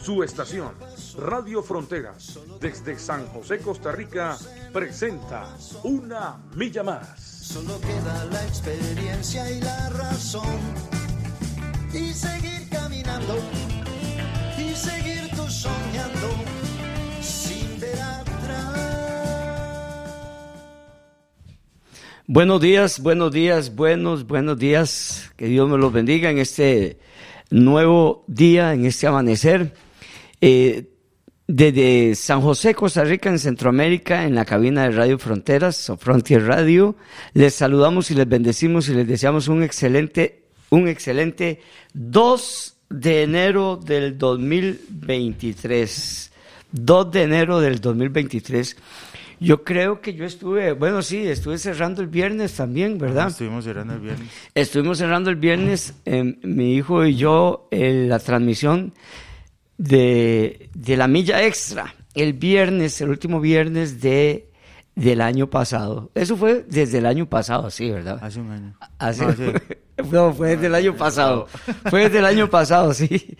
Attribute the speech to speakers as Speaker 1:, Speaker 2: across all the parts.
Speaker 1: Su estación, Radio Fronteras, desde San José, Costa Rica, presenta Una Milla Más.
Speaker 2: Solo queda la experiencia y la razón. Y seguir caminando. Y seguir tú soñando. Sin ver atrás.
Speaker 3: Buenos días, buenos días, buenos, buenos días. Que Dios me los bendiga en este nuevo día, en este amanecer. Eh, desde San José, Costa Rica, en Centroamérica, en la cabina de Radio Fronteras o Frontier Radio, les saludamos y les bendecimos y les deseamos un excelente, un excelente 2 de enero del 2023. 2 de enero del 2023. Yo creo que yo estuve, bueno, sí, estuve cerrando el viernes también, ¿verdad?
Speaker 4: Ajá, estuvimos cerrando el viernes.
Speaker 3: Estuvimos cerrando el viernes, eh, mi hijo y yo, eh, la transmisión de, de la milla extra, el viernes, el último viernes de, del año pasado. Eso fue desde el año pasado, sí, ¿verdad?
Speaker 4: Hace un año.
Speaker 3: Hace-
Speaker 4: No, sí.
Speaker 3: no, fue desde el año pasado. Fue desde el año pasado, sí.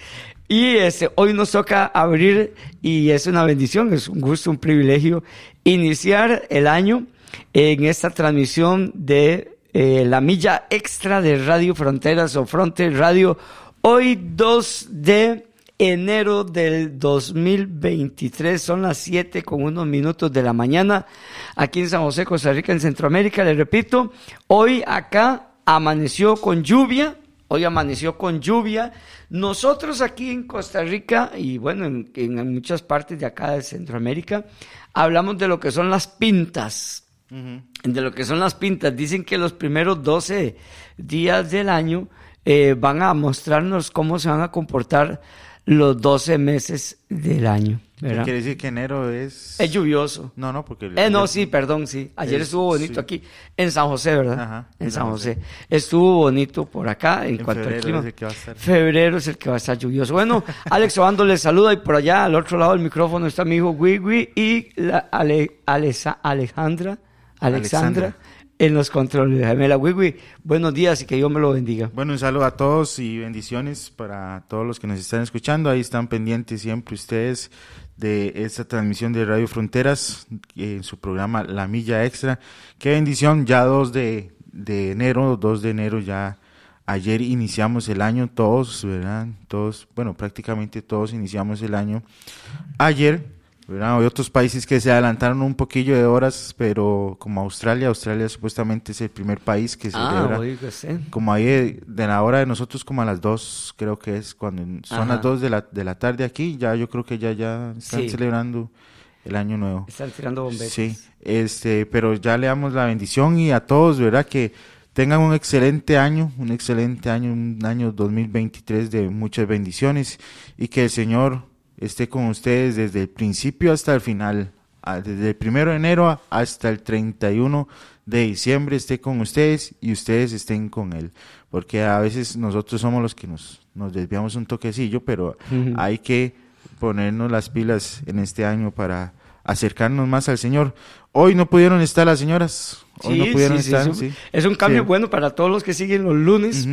Speaker 3: Y este, hoy nos toca abrir, y es una bendición, es un gusto, un privilegio, iniciar el año en esta transmisión de eh, la milla extra de Radio Fronteras o Fronte Radio. Hoy 2 de enero del 2023, son las 7 con unos minutos de la mañana, aquí en San José, Costa Rica, en Centroamérica. Les repito, hoy acá amaneció con lluvia, hoy amaneció con lluvia. Nosotros aquí en Costa Rica y bueno, en, en muchas partes de acá de Centroamérica, hablamos de lo que son las pintas de lo que son las pintas. Dicen que los primeros 12 días del año eh, van a mostrarnos cómo se van a comportar los 12 meses del año. ¿verdad?
Speaker 4: Quiere decir que enero es...
Speaker 3: Es lluvioso.
Speaker 4: No, no, porque...
Speaker 3: Eh, no, sí, perdón, sí. Ayer
Speaker 4: Es-
Speaker 3: estuvo bonito
Speaker 4: sí.
Speaker 3: aquí, en San José, ¿verdad?
Speaker 4: Ajá,
Speaker 3: en San José. Estuvo bonito por acá en,
Speaker 4: En
Speaker 3: cuanto al
Speaker 4: febrero
Speaker 3: clima.
Speaker 4: es el que va a estar.
Speaker 3: Febrero es el que va a estar lluvioso. Bueno, Alex Obando les saluda y por allá al otro lado del micrófono está mi hijo Wigwi y la Ale- Alesa- Alejandra, Alexandra,
Speaker 4: Alexandra.
Speaker 3: En los controles. Gemela Wigwi, buenos días y que Dios me lo bendiga.
Speaker 4: Bueno, un saludo a todos y bendiciones para todos los que nos están escuchando. Ahí están pendientes siempre ustedes de esta transmisión de Radio Fronteras eh, en su programa La Milla Extra. Qué bendición, ya 2 de, de enero, 2 de enero ya. Ayer iniciamos el año, todos, ¿verdad? Todos, bueno, prácticamente todos iniciamos el año. Ayer, ¿verdad? Hay otros países que se adelantaron un poquillo de horas, pero como Australia, Australia supuestamente es el primer país que celebra
Speaker 3: Ah, oiga usted.
Speaker 4: como ahí de, de la hora de nosotros como a las 2 creo que es cuando son
Speaker 3: Ajá.
Speaker 4: las 2 de la, de la tarde aquí ya yo creo que ya ya están
Speaker 3: Sí.
Speaker 4: celebrando el año nuevo
Speaker 3: Están tirando bombetas.
Speaker 4: sí este pero ya le damos la bendición y a todos verdad que tengan un excelente año un excelente año un año 2023 de muchas bendiciones y que el señor esté con ustedes desde el principio hasta el final desde el primero de enero hasta el 31 de diciembre esté con ustedes y ustedes estén con él. Porque a veces nosotros somos los que nos, nos desviamos un toquecillo, pero hay que ponernos las pilas en este año para acercarnos más al Señor. Hoy no pudieron estar las señoras. Hoy
Speaker 3: Sí,
Speaker 4: no pudieron
Speaker 3: sí, sí,
Speaker 4: estar.
Speaker 3: es, un,
Speaker 4: sí.
Speaker 3: es un cambio bueno para todos los que siguen los lunes.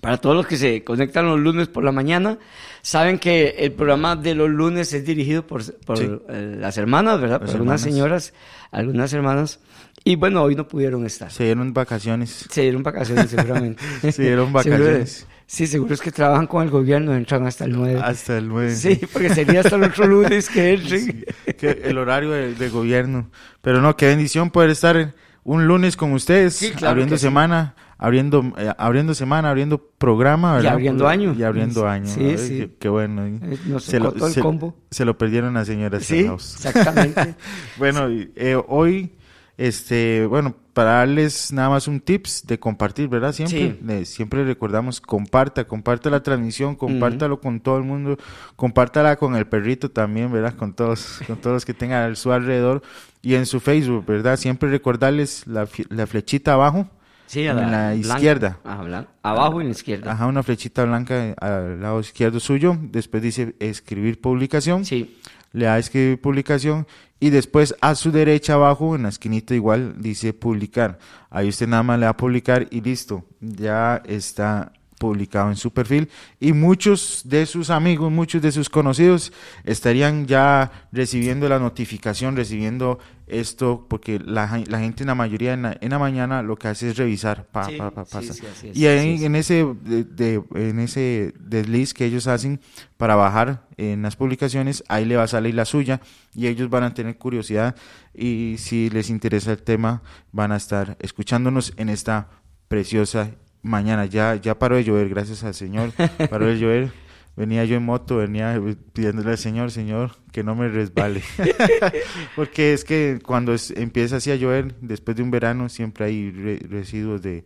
Speaker 3: Para todos los que se conectan los lunes por la mañana, saben que el programa de los lunes es dirigido por, por
Speaker 4: Sí.
Speaker 3: eh, las hermanas, ¿verdad?
Speaker 4: Las
Speaker 3: por algunas
Speaker 4: hermanas.
Speaker 3: señoras, algunas hermanas. Y bueno, hoy no pudieron estar.
Speaker 4: Se dieron vacaciones.
Speaker 3: Se dieron vacaciones seguramente.
Speaker 4: Se dieron
Speaker 3: Seguro-
Speaker 4: vacaciones.
Speaker 3: sí, seguro es que trabajan con el gobierno, entran hasta el 9.
Speaker 4: Hasta el 9.
Speaker 3: Sí, porque sería hasta el otro lunes que entren.
Speaker 4: que el horario de, de gobierno. Pero no, qué bendición poder estar un lunes con ustedes,
Speaker 3: Sí, claro
Speaker 4: abriendo
Speaker 3: sí.
Speaker 4: semana, abriendo, eh, abriendo semana, abriendo programa, ¿verdad?
Speaker 3: abriendo año.
Speaker 4: Y abriendo año.
Speaker 3: Sí,
Speaker 4: Ay,
Speaker 3: sí.
Speaker 4: Qué, qué bueno. ¿eh?
Speaker 3: Eh, Nos
Speaker 4: Se lo,
Speaker 3: el
Speaker 4: se-
Speaker 3: combo.
Speaker 4: se lo perdieron las señoras
Speaker 3: Sí, exactamente.
Speaker 4: Bueno, y, eh, hoy Este, bueno, para darles nada más un tips de compartir, ¿verdad? Siempre,
Speaker 3: Sí.
Speaker 4: le- siempre recordamos, comparta, comparta la transmisión, compártalo con todo el mundo, compártala con el perrito también, ¿verdad? Con todos, con todos los que tengan a su alrededor y en su Facebook, ¿verdad? Siempre recordarles la, la flechita abajo,
Speaker 3: Sí, a
Speaker 4: en la
Speaker 3: blanca.
Speaker 4: izquierda.
Speaker 3: Ajá, blan- Abajo y en la izquierda.
Speaker 4: Ajá, una flechita blanca al lado izquierdo suyo, después dice escribir publicación,
Speaker 3: Sí.
Speaker 4: le da a escribir publicación y después a su derecha abajo en la esquinita igual dice publicar. Ahí usted nada más le da a publicar y listo, ya está publicado en su perfil y muchos de sus amigos, muchos de sus conocidos estarían ya recibiendo la notificación, recibiendo esto, porque la, gen- la gente en la mayoría en la, en la mañana lo que hace es revisar, pa,
Speaker 3: Sí,
Speaker 4: pa, pa,
Speaker 3: sí,
Speaker 4: pasa.
Speaker 3: sí,
Speaker 4: y en ese de, de- en ese desliz que ellos hacen para bajar en las publicaciones, ahí le va a salir la suya y ellos van a tener curiosidad y si les interesa el tema van a estar escuchándonos en esta preciosa mañana. Ya ya paró de llover, gracias al Señor, paró de llover. Venía yo en moto, venía pidiéndole al Señor, Señor, que no me resbale. Porque es que cuando es- empieza así a llover, después de un verano, siempre hay re- residuos de,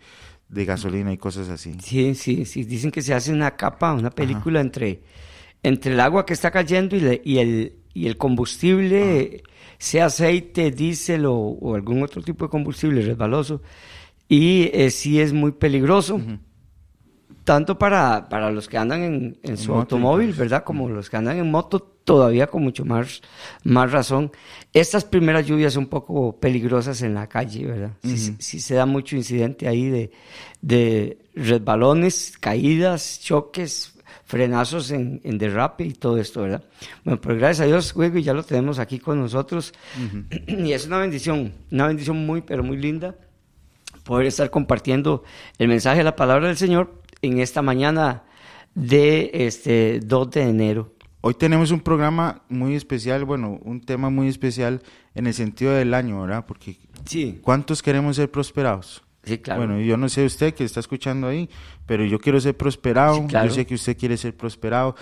Speaker 4: de gasolina y cosas así.
Speaker 3: Sí, sí, sí. Dicen que se hace una capa, una película entre, entre el agua que está cayendo y, le- y el, y el combustible, sea aceite, diésel o, o algún otro tipo de combustible resbaloso. Y eh, sí es muy peligroso. Tanto para, para los que andan en, en su
Speaker 4: moto y
Speaker 3: automóvil,
Speaker 4: cosas.
Speaker 3: ¿verdad? Como los que andan en moto, todavía con mucho más, más razón. Estas primeras lluvias son un poco peligrosas en la calle, ¿verdad? Sí, sí- sí se da mucho incidente ahí de, de resbalones, caídas, choques, frenazos en, en derrape y todo esto, ¿verdad? Bueno, pero gracias a Dios, Juego, ya lo tenemos aquí con nosotros. Y es una bendición, una bendición muy, pero muy linda poder estar compartiendo el mensaje de la palabra del Señor en esta mañana de este 2 de enero.
Speaker 4: Hoy tenemos un programa muy especial, bueno, un tema muy especial en el sentido del año, ¿verdad? Porque
Speaker 3: Sí,
Speaker 4: ¿cuántos queremos ser prosperados?
Speaker 3: sí, claro.
Speaker 4: Bueno, yo no sé usted que está escuchando ahí, pero yo quiero ser prosperado,
Speaker 3: Sí, claro.
Speaker 4: yo sé que usted quiere ser prosperado.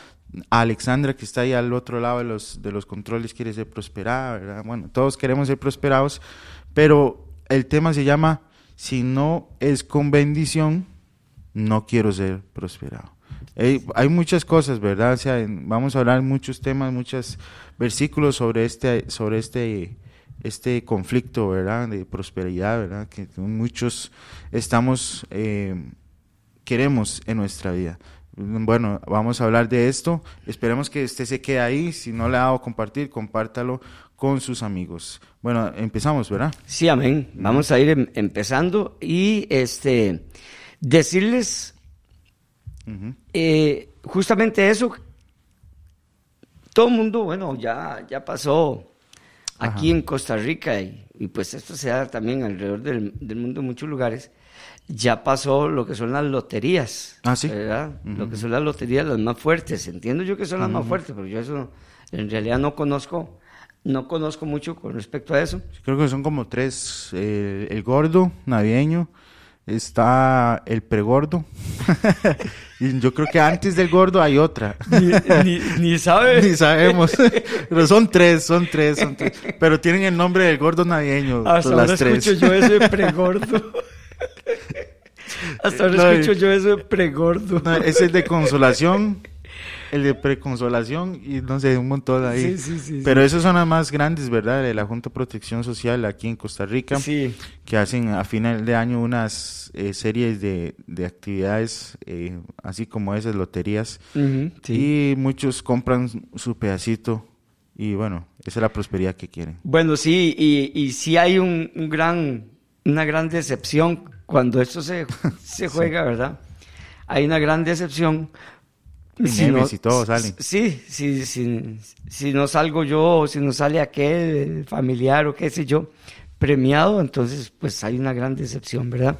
Speaker 4: Alexandra, que está ahí al otro lado de los, de los controles, quiere ser prosperada, ¿verdad? Bueno, todos queremos ser prosperados, pero el tema se llama, si no es con bendición, no quiero ser prosperado. Hay, muchas cosas, ¿verdad? Vamos a hablar muchos temas, muchos versículos sobre este, sobre este, este conflicto, ¿verdad? De prosperidad, ¿verdad? Que muchos estamos, eh, queremos en nuestra vida. Bueno, vamos a hablar de esto. Esperemos que usted se quede ahí. Si no le ha dado compartir, compártalo con sus amigos. Bueno, empezamos, ¿verdad?
Speaker 3: Sí, amén. Vamos a ir em- empezando y este decirles eh, justamente eso. Todo el mundo, bueno, ya, ya pasó aquí en Costa Rica y, y pues esto se da también alrededor del, del mundo en muchos lugares. Ya pasó lo que son las loterías.
Speaker 4: Ah, sí.
Speaker 3: ¿verdad? Lo que son las loterías, las más fuertes. Entiendo yo que son las más fuertes, pero yo eso en realidad no conozco, no conozco mucho con respecto a eso.
Speaker 4: Creo que son como tres. eh, el gordo, navideño. Está el pregordo. y yo creo que antes del gordo hay otra.
Speaker 3: Ni, ni, ni sabe.
Speaker 4: Ni sabemos. Pero son tres, son tres, son tres. Pero tienen el nombre del gordo navideño.
Speaker 3: Hasta ahora
Speaker 4: las tres.
Speaker 3: escucho yo eso de pregordo. Hasta ahora
Speaker 4: No,
Speaker 3: escucho yo eso de pregordo.
Speaker 4: No, es el de consolación, el de preconsolación y no sé, un montón ahí.
Speaker 3: Sí, sí, sí,
Speaker 4: Pero esos son las más grandes, ¿verdad? De la Junta de Protección Social aquí en Costa Rica,
Speaker 3: Sí.
Speaker 4: que hacen a final de año unas eh, series de, de actividades, eh, así como esas loterías.
Speaker 3: Ujú, sí.
Speaker 4: Y muchos compran su pedacito y bueno, esa es la prosperidad que quieren.
Speaker 3: Bueno, sí, y, y sí hay un, un gran, una gran decepción cuando esto se, se juega, ¿verdad? Hay una gran decepción.
Speaker 4: Y memes y todo salen.
Speaker 3: Sí, sí, sí, si no salgo yo, o si no sale aquel familiar o qué sé yo, premiado, entonces pues hay una gran decepción, ¿verdad?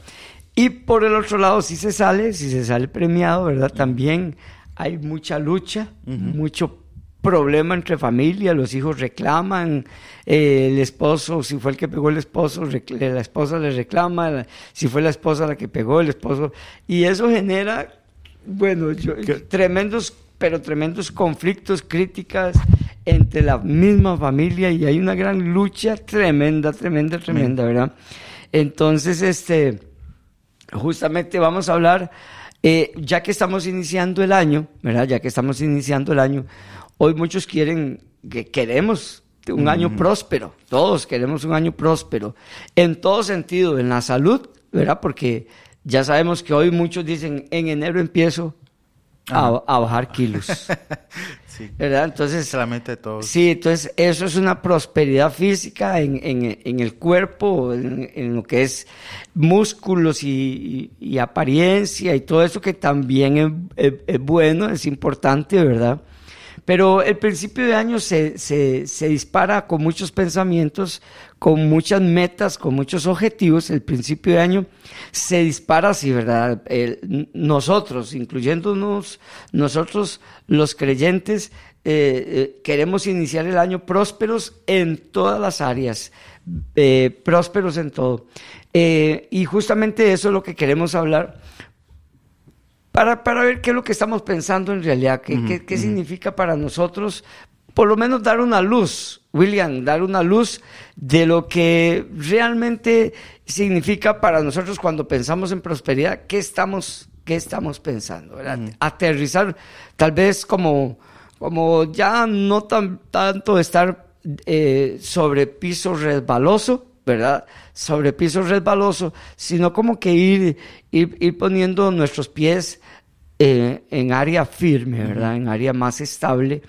Speaker 3: Y por el otro lado, si se sale, si se sale premiado, ¿verdad? También hay mucha lucha, mucho problema entre familia, los hijos reclaman, eh, el esposo, si fue el que pegó el esposo, la esposa le reclama, la- si fue la esposa la que pegó el esposo, y eso genera, bueno, yo- tremendos, pero tremendos conflictos, críticas, entre la misma familia y hay una gran lucha tremenda, tremenda, tremenda, ¿verdad? Entonces, este, justamente vamos a hablar, eh, ya que estamos iniciando el año, ¿verdad? Ya que estamos iniciando el año, hoy muchos quieren, que queremos un año próspero, todos queremos un año próspero, en todo sentido, en la salud, ¿verdad? Porque ya sabemos que hoy muchos dicen, en enero empiezo a, a bajar kilos.
Speaker 4: Sí.
Speaker 3: ¿Verdad? Entonces,
Speaker 4: Es la meta de todos.
Speaker 3: Sí, entonces eso es una prosperidad física en, en- en el cuerpo, en, en lo que es músculos y, y- y apariencia y todo eso que también es, es- es bueno, es importante, ¿verdad? Pero el principio de año se, se, se dispara con muchos pensamientos, con muchas metas, con muchos objetivos. El principio de año se dispara así, ¿verdad? El- nosotros, incluyéndonos nosotros los creyentes, eh, eh, queremos iniciar el año prósperos en todas las áreas, eh, prósperos en todo. Y justamente eso es lo que queremos hablar para, para ver qué es lo que estamos pensando en realidad, qué, qué- qué significa para nosotros, por lo menos dar una luz, William, dar una luz de lo que realmente significa para nosotros cuando pensamos en prosperidad, qué estamos, qué estamos pensando, ¿verdad? Aterrizar, tal vez como, como ya no tan, tanto estar eh, sobre piso resbaloso, ¿verdad? Sobre piso resbaloso, sino como que ir, ir, ir poniendo nuestros pies eh, en área firme, ¿verdad? En área más estable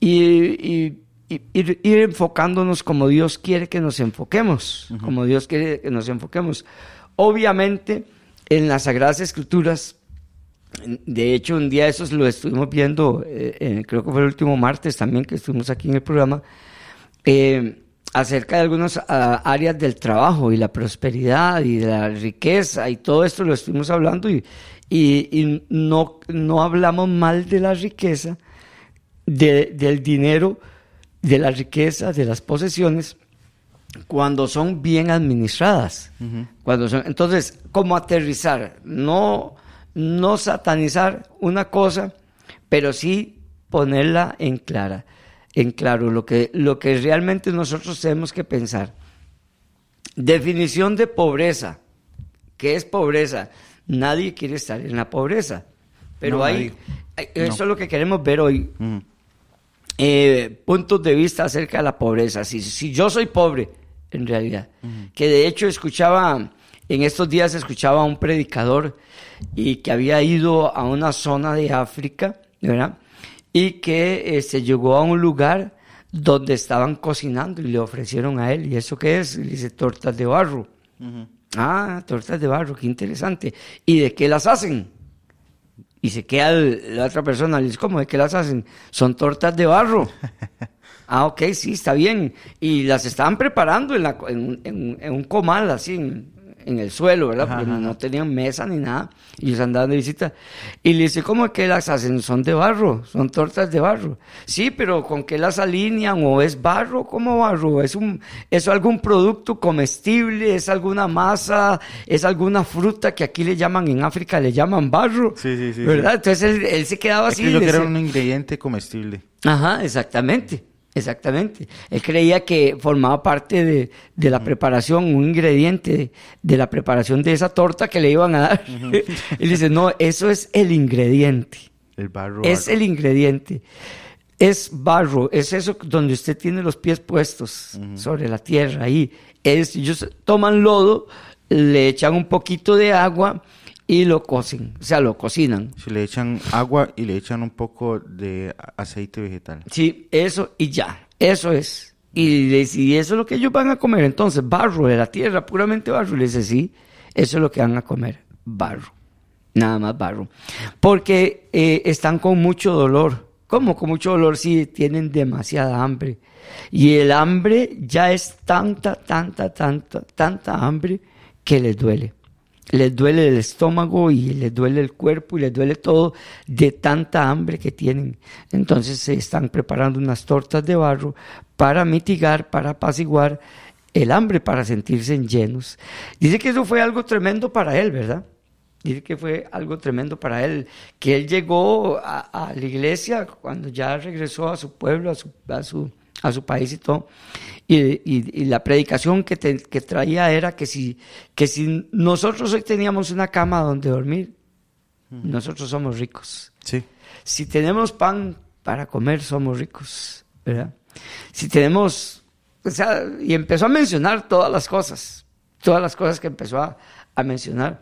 Speaker 3: y- ir, ir enfocándonos como Dios quiere que nos enfoquemos, como Dios quiere que nos enfoquemos. Obviamente, en las Sagradas Escrituras, de hecho, un día esos lo estuvimos viendo, eh, eh, creo que fue el último martes también que estuvimos aquí en el programa, eh, acerca de algunas ah, áreas del trabajo y la prosperidad y de la riqueza y todo esto lo estuvimos hablando y, y- y no, no hablamos mal de la riqueza, de- del dinero, de la riqueza, de las posesiones, cuando son bien administradas. cuando son, entonces, ¿cómo aterrizar? No, no satanizar una cosa, pero sí ponerla en clara, en claro, lo que, lo que realmente nosotros tenemos que pensar. Definición de pobreza. ¿Qué es pobreza? Nadie quiere estar en la pobreza. Pero
Speaker 4: No,
Speaker 3: hay, eso es lo que queremos ver hoy. Eh, puntos de vista acerca de la pobreza. Si, si yo soy pobre, en realidad, que de hecho escuchaba, en estos días escuchaba a un predicador y que había ido a una zona de África, ¿verdad? Y que eh, se llegó a un lugar donde estaban cocinando y le ofrecieron a él, ¿y eso qué es? Dice, tortas de barro. Ah, tortas de barro, qué interesante. ¿Y de qué las hacen? Y se queda el- la otra persona, le dice, ¿cómo de qué las hacen? Son tortas de barro. ah, ok, sí, está bien. Y las estaban preparando en, la, en, en- en un comal, así, en, en el suelo, ¿verdad? Porque
Speaker 4: ajá.
Speaker 3: no tenían mesa ni nada. Y ellos andaban de visita. Y le dice, ¿cómo es que las hacen? Son de barro, son tortas de barro. Sí, pero ¿con qué las alinean? ¿O es barro? ¿Cómo barro? ¿Es, un, ¿Es algún producto comestible? ¿Es alguna masa? ¿Es alguna fruta que aquí le llaman, en África le llaman barro?
Speaker 4: Sí, sí, sí,
Speaker 3: ¿Verdad? Entonces él, él se quedaba
Speaker 4: Es
Speaker 3: así.
Speaker 4: que yo que era un ingrediente comestible.
Speaker 3: Ajá, exactamente, exactamente. Él creía que formaba parte de, de la preparación, un ingrediente de, de la preparación de esa torta que le iban a dar. Él dice, no, eso es el ingrediente,
Speaker 4: El barro.
Speaker 3: es
Speaker 4: barro.
Speaker 3: el ingrediente. Es barro, es eso donde usted tiene los pies puestos sobre la tierra. Ahí es, ellos toman lodo, le echan un poquito de agua y lo cocen, o sea, lo cocinan.
Speaker 4: Si le echan agua y le echan un poco de aceite vegetal.
Speaker 3: Sí, eso y ya, eso es. Y le dice, ¿y eso es lo que ellos van a comer entonces, barro de la tierra, puramente barro. Y le dice, sí, eso es lo que van a comer, barro, nada más barro. Porque eh, están con mucho dolor. ¿Cómo con mucho dolor? Sí, tienen demasiada hambre. Y el hambre ya es tanta, tanta, tanta, tanta hambre que les duele les duele el estómago y les duele el cuerpo y les duele todo de tanta hambre que tienen. Entonces se están preparando unas tortas de barro para mitigar, para apaciguar el hambre, para sentirse llenos. Dice que eso fue algo tremendo para él, ¿verdad? Dice que fue algo tremendo para él, que él llegó a, la iglesia cuando ya regresó a su pueblo, a su, a su, a su país y todo. Y, y- y la predicación que, te- que traía era que si, que si nosotros hoy teníamos una cama donde dormir, nosotros somos ricos.
Speaker 4: Sí.
Speaker 3: Si tenemos pan para comer, somos ricos, ¿verdad? Si tenemos, o sea, y empezó a mencionar todas las cosas, todas las cosas que empezó a, a mencionar.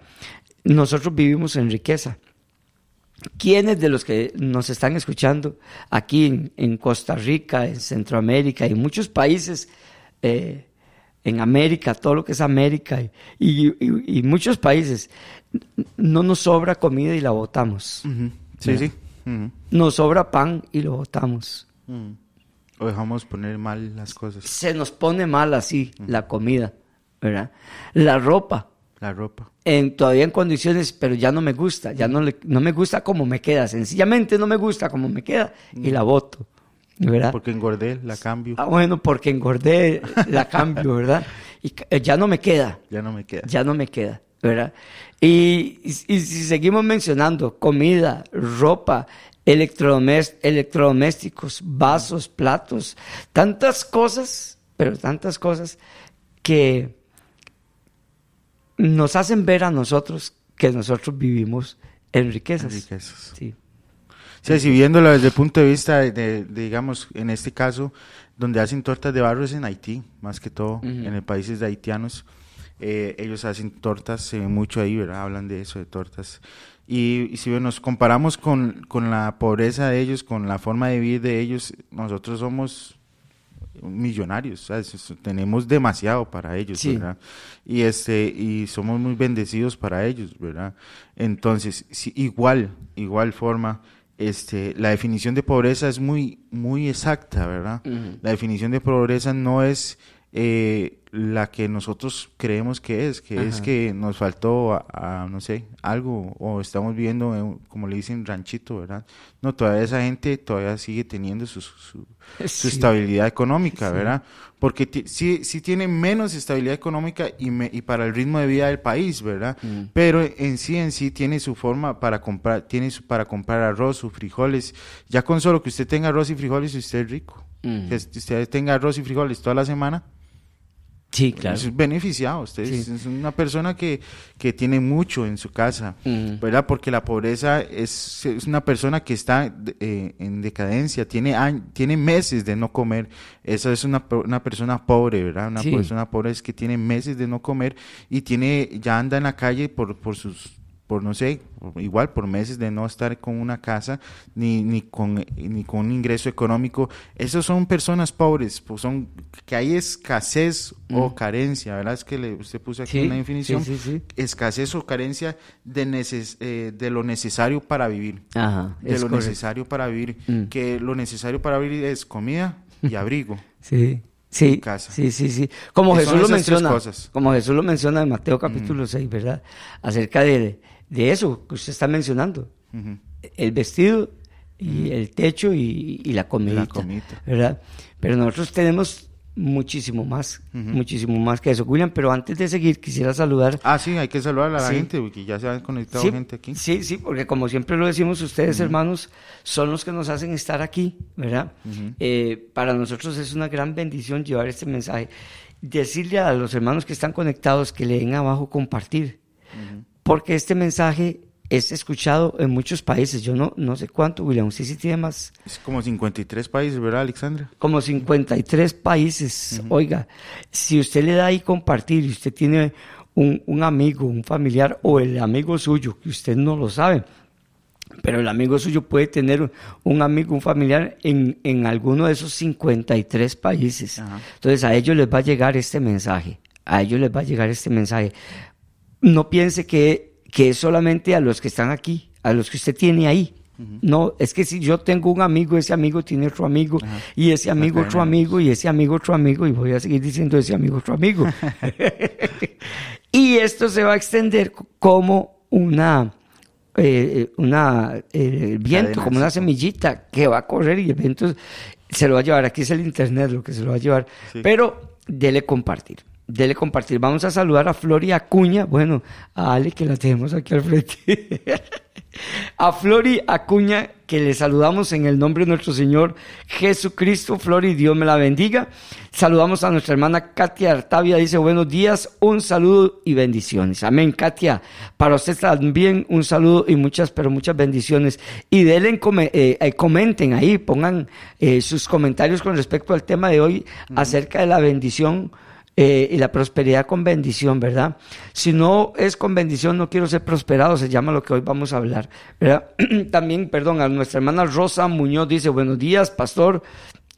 Speaker 3: Nosotros vivimos en riqueza. ¿Quiénes de los que nos están escuchando aquí en, en Costa Rica, en Centroamérica y muchos países eh, en América, todo lo que es América y, y- y- y muchos países, no nos sobra comida y la botamos?
Speaker 4: Sí, sí.
Speaker 3: Nos sobra pan y lo botamos.
Speaker 4: O dejamos poner mal las cosas.
Speaker 3: Se nos pone mal así la comida, ¿verdad? La ropa,
Speaker 4: La ropa.
Speaker 3: en, todavía en condiciones, pero ya no me gusta, ya no, le- no me gusta como me queda, sencillamente no me gusta como me queda y la boto, ¿verdad?
Speaker 4: Porque engordé, la cambio.
Speaker 3: Ah, bueno, porque engordé, la cambio, ¿verdad? Y eh, ya no me queda,
Speaker 4: Ya no me queda.
Speaker 3: ya no me queda, ¿verdad? Y, y- y si seguimos mencionando comida, ropa, electrodomésticos, vasos, platos, tantas cosas, pero tantas cosas que nos hacen ver a nosotros que nosotros vivimos en riquezas.
Speaker 4: Riquezas.
Speaker 3: Sí.
Speaker 4: Sí, si viéndolo desde el punto de vista de, de- de, digamos, en este caso, donde hacen tortas de barro es en Haití, más que todo,
Speaker 3: Ujú.
Speaker 4: en el países de haitianos. Eh, ellos hacen tortas, se ve mucho ahí, ¿verdad? Hablan de eso, de tortas. Y, y si nos comparamos con, con la pobreza de ellos, con la forma de vivir de ellos, nosotros somos millonarios, tenemos demasiado para ellos,
Speaker 3: Sí.
Speaker 4: ¿verdad? Y este y somos muy bendecidos para ellos, ¿verdad? Entonces, igual, igual forma, este, la definición de pobreza es muy, muy exacta, ¿verdad? La definición de pobreza no es eh, la que nosotros creemos que es, que es que nos faltó, a, a, no sé, algo, o estamos viviendo, en, como le dicen, ranchito, ¿verdad? No, todavía esa gente todavía sigue teniendo su, su, estabilidad económica,
Speaker 3: Sí.
Speaker 4: ¿verdad? Porque sí, sí tiene menos estabilidad económica y, me- y para el ritmo de vida del país, ¿verdad?
Speaker 3: Mm.
Speaker 4: Pero en sí, en sí tiene su forma para comprar, tiene su, para comprar arroz, sus frijoles. Ya con solo que usted tenga arroz y frijoles, usted es rico.
Speaker 3: Mm.
Speaker 4: Que usted tenga arroz y frijoles toda la semana,
Speaker 3: Sí, claro.
Speaker 4: es beneficiado. Usted es,
Speaker 3: Sí.
Speaker 4: es una persona que, que tiene mucho en su casa. ¿verdad? Porque la pobreza es, es una persona que está eh, en decadencia, tiene, añ- tiene meses de no comer. Esa es una, una persona pobre, ¿verdad? Una
Speaker 3: Sí.
Speaker 4: persona pobre es que tiene meses de no comer y tiene ya anda en la calle por, por sus por no sé, igual por meses de no estar con una casa ni, ni, con, ni con un ingreso económico. Esas son personas pobres, pues son que hay escasez o carencia, ¿verdad? Es que le, usted puso aquí
Speaker 3: Mm. Sí,
Speaker 4: una definición.
Speaker 3: sí, sí, sí.
Speaker 4: Escasez o carencia de, neces- eh, de lo necesario para vivir.
Speaker 3: Ajá,
Speaker 4: De lo
Speaker 3: correcto.
Speaker 4: necesario para vivir.
Speaker 3: Mm.
Speaker 4: Que lo necesario para vivir es comida y abrigo.
Speaker 3: Sí. Sí,
Speaker 4: casa.
Speaker 3: sí, sí, sí. Como Jesús lo menciona, como Jesús lo menciona en Mateo capítulo 6, ¿verdad? Acerca de, de eso que usted está mencionando. El vestido y el techo y, y la comidita,
Speaker 4: comidita.
Speaker 3: ¿verdad? Pero nosotros tenemos muchísimo más, muchísimo más que eso. William, pero antes de seguir quisiera saludar
Speaker 4: Ah, sí, hay que saludar a la
Speaker 3: Sí.
Speaker 4: gente, porque ya se han conectado
Speaker 3: Sí,
Speaker 4: gente aquí.
Speaker 3: Sí, sí, porque como siempre lo decimos, ustedes hermanos son los que nos hacen estar aquí, ¿verdad? Eh, para nosotros es una gran bendición llevar este mensaje. Decirle a los hermanos que están conectados que le den abajo compartir, porque este mensaje es escuchado en muchos países. Yo no, no sé cuánto, William, usted sí tiene más,
Speaker 4: Es como 53 países, ¿verdad, Alexandra?
Speaker 3: como 53 países. Oiga, si usted le da ahí compartir y usted tiene un, un amigo, un familiar o el amigo suyo, que usted no lo sabe, pero el amigo suyo puede tener un, amigo, un familiar en, en alguno de esos 53 países.
Speaker 4: Ajá.
Speaker 3: Entonces a ellos les va a llegar este mensaje, a ellos les va a llegar este mensaje. No piense que, que es solamente a los que están aquí, a los que usted tiene ahí. No, es que si yo tengo un amigo, ese amigo tiene otro amigo, y ese amigo otro amigo, y ese amigo otro amigo, y voy a seguir diciendo ese amigo otro amigo. y esto se va a extender como una, eh, una eh, el viento, como una semillita que va a correr y el viento se lo va a llevar. Aquí es el internet lo que se lo va a llevar.
Speaker 4: Sí.
Speaker 3: Pero dele compartir. Dele compartir. Vamos a saludar a Flori Acuña. Bueno, a Ale que la tenemos aquí al frente. a Flori Acuña, que le saludamos en el nombre de nuestro Señor Jesucristo. Flori, Dios me la bendiga. Saludamos a nuestra hermana Katia Artavia. Dice, buenos días, un saludo y bendiciones. Amén, Katia. Para usted también un saludo y muchas, pero muchas bendiciones. Y denle, eh, eh, comenten ahí, pongan eh, sus comentarios con respecto al tema de hoy acerca de la bendición eh, y la prosperidad con bendición, ¿verdad? Si no es con bendición, no quiero ser prosperado, se llama lo que hoy vamos a hablar, ¿verdad? También, perdón, a nuestra hermana Rosa Muñoz dice, buenos días, pastor.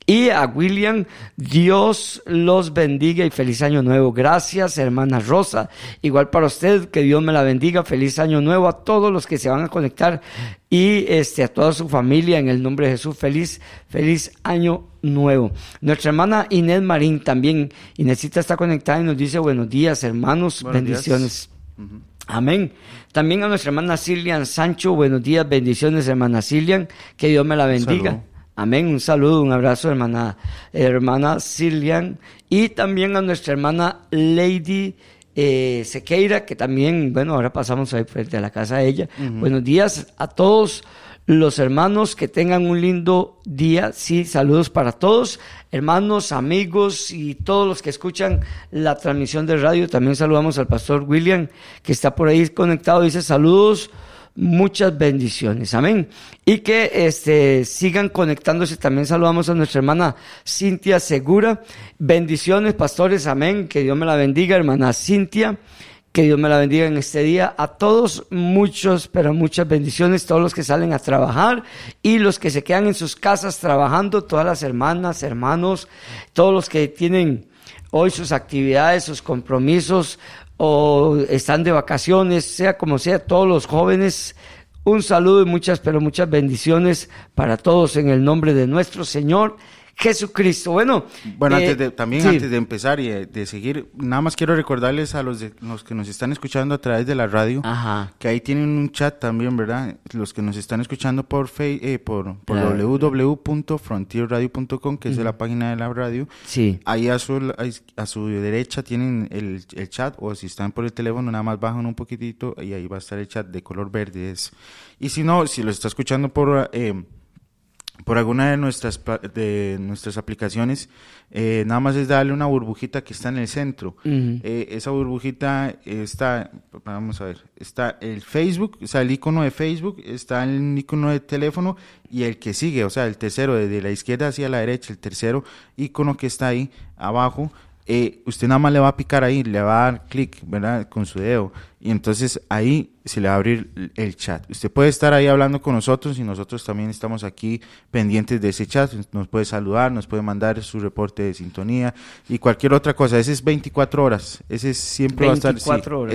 Speaker 3: Y a William, Dios los bendiga y feliz año nuevo. Gracias, hermana Rosa. Igual para usted, que Dios me la bendiga. Feliz año nuevo a todos los que se van a conectar y este, a toda su familia en el nombre de Jesús. Feliz, feliz año nuevo. Nuestra hermana Inés Marín también, Inésita está conectada y nos dice buenos días, hermanos, bendiciones. Amén. También a nuestra hermana Cilian Sancho, buenos días, bendiciones, hermana Cilian, que Dios me la bendiga. Amén. Un saludo, un abrazo, hermana, hermana Cilian. Y también a nuestra hermana Lady eh, Sequeira, que también, bueno, ahora pasamos ahí frente a la casa de ella. Buenos días a todos los hermanos, que tengan un lindo día. Sí, saludos para todos, hermanos, amigos y todos los que escuchan la transmisión de radio. También saludamos al pastor William, que está por ahí conectado. Dice saludos muchas bendiciones. Amén. Y que este, sigan conectándose. También saludamos a nuestra hermana Cintia Segura. Bendiciones, pastores. Amén. Que Dios me la bendiga, hermana Cintia. Que Dios me la bendiga en este día. A todos, muchos, pero muchas bendiciones. Todos los que salen a trabajar y los que se quedan en sus casas trabajando. Todas las hermanas, hermanos, todos los que tienen hoy sus actividades, sus compromisos o están de vacaciones, sea como sea, todos los jóvenes, un saludo y muchas, pero muchas bendiciones para todos en el nombre de nuestro Señor Jesucristo. Bueno,
Speaker 4: bueno eh, también antes de empezar y de, seguir, nada más quiero recordarles a los, de, los que nos están escuchando a través de la radio, que ahí tienen un chat también, ¿verdad? Los que nos están escuchando por eh, por, por www.frontierradio.com, que es la página de la radio.
Speaker 3: Sí.
Speaker 4: Ahí a su, a su derecha tienen el, el, chat, o si están por el teléfono, nada más bajan un poquitito y ahí va a estar el chat de color verde. Y si no, si lo está escuchando por... Eh, por alguna de nuestras, de nuestras aplicaciones, eh, nada más es darle una burbujita que está en el centro. Eh, esa burbujita está, vamos a ver, está el Facebook, o sea, el icono de Facebook, está el icono de teléfono y el que sigue, o sea, el tercero, desde la izquierda hacia la derecha, el tercero icono que está ahí abajo, eh, usted nada más le va a picar ahí, le va a dar clic, ¿verdad? Con su dedo. Y entonces ahí se le va a abrir el chat. Usted puede estar ahí hablando con nosotros y nosotros también estamos aquí pendientes de ese chat. Nos puede saludar, nos puede mandar su reporte de sintonía y cualquier otra cosa. Ese es 24 horas. Ese siempre va a estar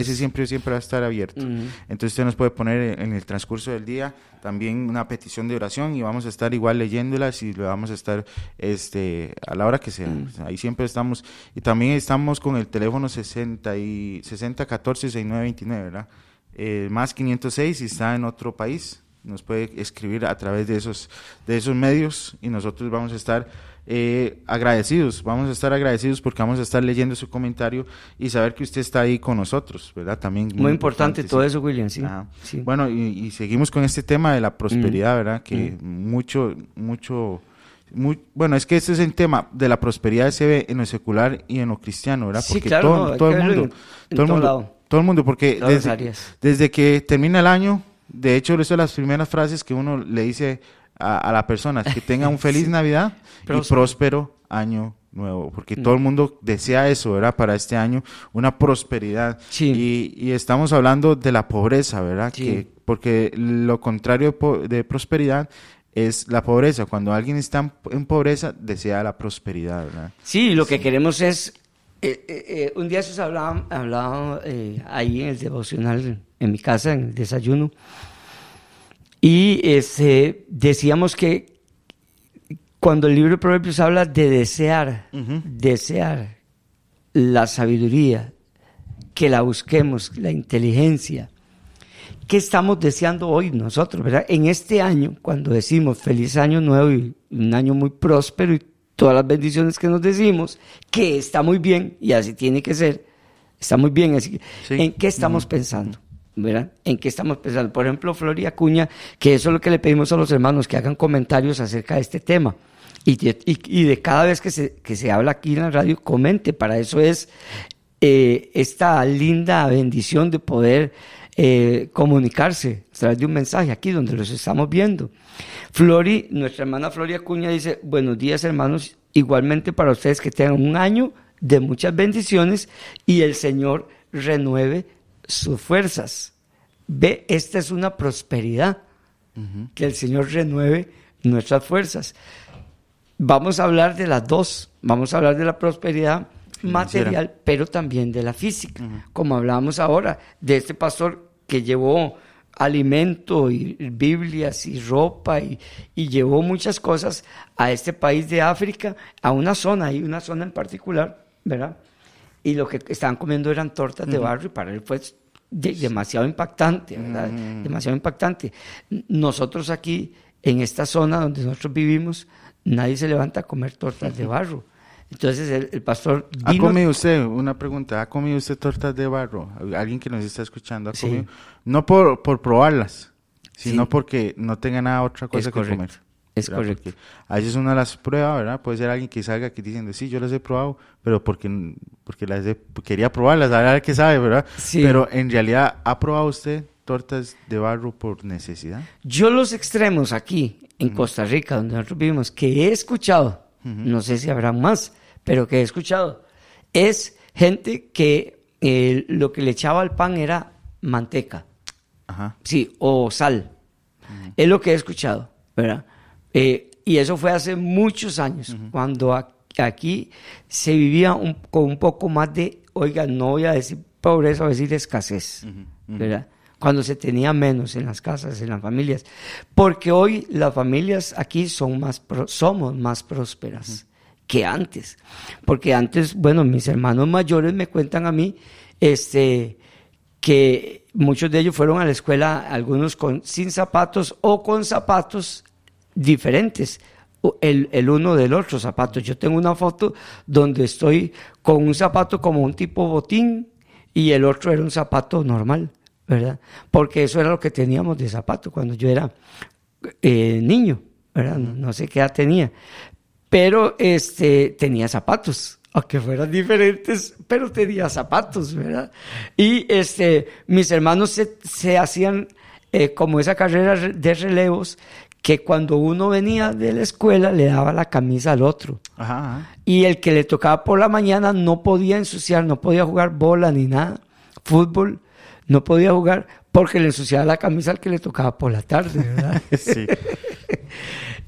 Speaker 4: Ese siempre siempre va a estar abierto. Entonces usted nos puede poner en el transcurso del día también una petición de oración y vamos a estar igual leyéndolas y lo vamos a estar este a la hora que sea. Ahí siempre estamos y también estamos con el teléfono 60 y 60 14 69 29, ¿verdad? Eh, más 506 si está en otro país, nos puede escribir a través de esos, de esos medios y nosotros vamos a estar eh, agradecidos, vamos a estar agradecidos porque vamos a estar leyendo su comentario y saber que usted está ahí con nosotros, ¿verdad? También
Speaker 3: muy, importante, todo eso, William, sí.
Speaker 4: Bueno, y, seguimos con este tema de la prosperidad, mm. ¿verdad? Que mm. mucho, mucho... Muy, bueno, es que este es el tema de la prosperidad se ve en lo secular y en lo cristiano, ¿verdad?
Speaker 3: Porque claro, todo, el mundo,
Speaker 4: todo el mundo, todo el mundo, porque desde, que termina el año, de hecho, eso es las primeras frases que uno le dice a, la persona, que tenga un feliz Navidad y próspero año nuevo, porque todo el mundo desea eso, ¿verdad? Para este año, una prosperidad. Y, estamos hablando de la pobreza, ¿verdad? Que, porque lo contrario de prosperidad es la pobreza. Cuando alguien está en pobreza, desea la prosperidad, ¿verdad?
Speaker 3: Sí, lo que queremos es eh, eh, eh, un día se hablaba, hablaba ahí en el devocional, en mi casa, en el desayuno, y este, decíamos que cuando el libro de Proverbios habla de desear, desear la sabiduría, que la busquemos, la inteligencia, ¿qué estamos deseando hoy nosotros, verdad? En este año, cuando decimos feliz año nuevo y un año muy próspero y todas las bendiciones que nos decimos, que está muy bien y así tiene que ser, está muy bien. Así, ¿En qué estamos pensando? ¿verdad? ¿En qué estamos pensando? Por ejemplo, Floria Acuña, que eso es lo que le pedimos a los hermanos, que hagan comentarios acerca de este tema. Y de, cada vez que se, que se habla aquí en la radio, comente. Para eso es eh, esta linda bendición de poder eh, comunicarse a través de un mensaje aquí donde los estamos viendo. Flori, nuestra hermana Floria Acuña dice, buenos días hermanos, igualmente para ustedes que tengan un año de muchas bendiciones y el Señor renueve sus fuerzas. Ve, esta es una prosperidad, que el Señor renueve nuestras fuerzas. Vamos a hablar de las dos, vamos a hablar de la prosperidad material, pero también de la física, como hablábamos ahora, de este pastor que llevó alimento y Biblias y ropa y, llevó muchas cosas a este país de África, a una zona, y una zona en particular, ¿verdad? Y lo que estaban comiendo eran tortas de barro y para él fue demasiado impactante, ¿verdad? Demasiado impactante. Nosotros aquí, en esta zona donde nosotros vivimos, nadie se levanta a comer tortas de barro. Entonces el, pastor...
Speaker 4: ¿Ha comido usted, una pregunta, ¿ha comido usted tortas de barro? Alguien que nos está escuchando, ¿ha comido? No por, por probarlas, sino porque no tenga nada otra cosa que comer.
Speaker 3: Es correcto.
Speaker 4: a veces una de las pruebas, ¿verdad? Puede ser alguien que salga aquí diciendo, sí, yo las he probado, pero porque, porque las quería probarlas, a ver qué sabe, ¿verdad? Sí. Pero en realidad, ¿ha probado usted tortas de barro por necesidad?
Speaker 3: Yo los extremos aquí, en Costa Rica, donde nosotros vivimos, que he escuchado, no sé si habrá más, pero que he escuchado, es gente que eh, lo que le echaba al pan era manteca. Ajá. Sí, o sal. Es lo que he escuchado, ¿verdad? Eh, y eso fue hace muchos años, cuando aquí se vivía con un poco más de, oiga, no voy a decir pobreza, voy a decir escasez, ¿verdad? Cuando se tenía menos en las casas, en las familias. Porque hoy las familias aquí son más somos más prósperas que antes. Porque antes, bueno, mis hermanos mayores me cuentan a mí, este, que muchos de ellos fueron a la escuela, algunos con, sin zapatos o con zapatos diferentes, el, uno del otro zapato. Yo tengo una foto donde estoy con un zapato como un tipo botín y el otro era un zapato normal, ¿verdad? Porque eso era lo que teníamos de zapato cuando yo era eh, niño, ¿verdad? No, sé qué edad tenía, pero este, tenía zapatos, aunque fueran diferentes, pero tenía zapatos, ¿verdad? Y este, mis hermanos se, se hacían eh, como esa carrera de relevos que cuando uno venía de la escuela le daba la camisa al otro. Y el que le tocaba por la mañana no podía ensuciar, no podía jugar bola ni nada, fútbol, no podía jugar porque le ensuciaba la camisa al que le tocaba por la tarde, ¿verdad? sí.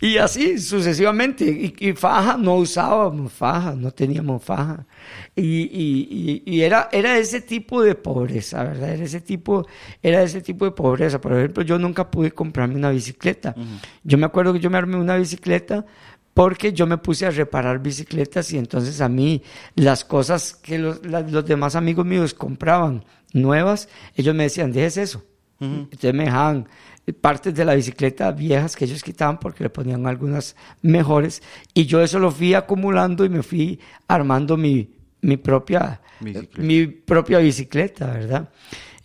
Speaker 3: Y así sucesivamente. Y, faja, no usábamos faja, no teníamos faja. Y, y, era, era ese tipo de pobreza, ¿verdad? Era ese, tipo, era ese tipo de pobreza. Por ejemplo, yo nunca pude comprarme una bicicleta. Yo me acuerdo que yo me armé una bicicleta porque yo me puse a reparar bicicletas y entonces a mí las cosas que los, los demás amigos míos compraban nuevas, ellos me decían, dejes eso. Entonces me dejaban partes de la bicicleta viejas que ellos quitaban porque le ponían algunas mejores y yo eso lo fui acumulando y me fui armando mi, mi propia bicicleta. mi propia bicicleta, ¿verdad?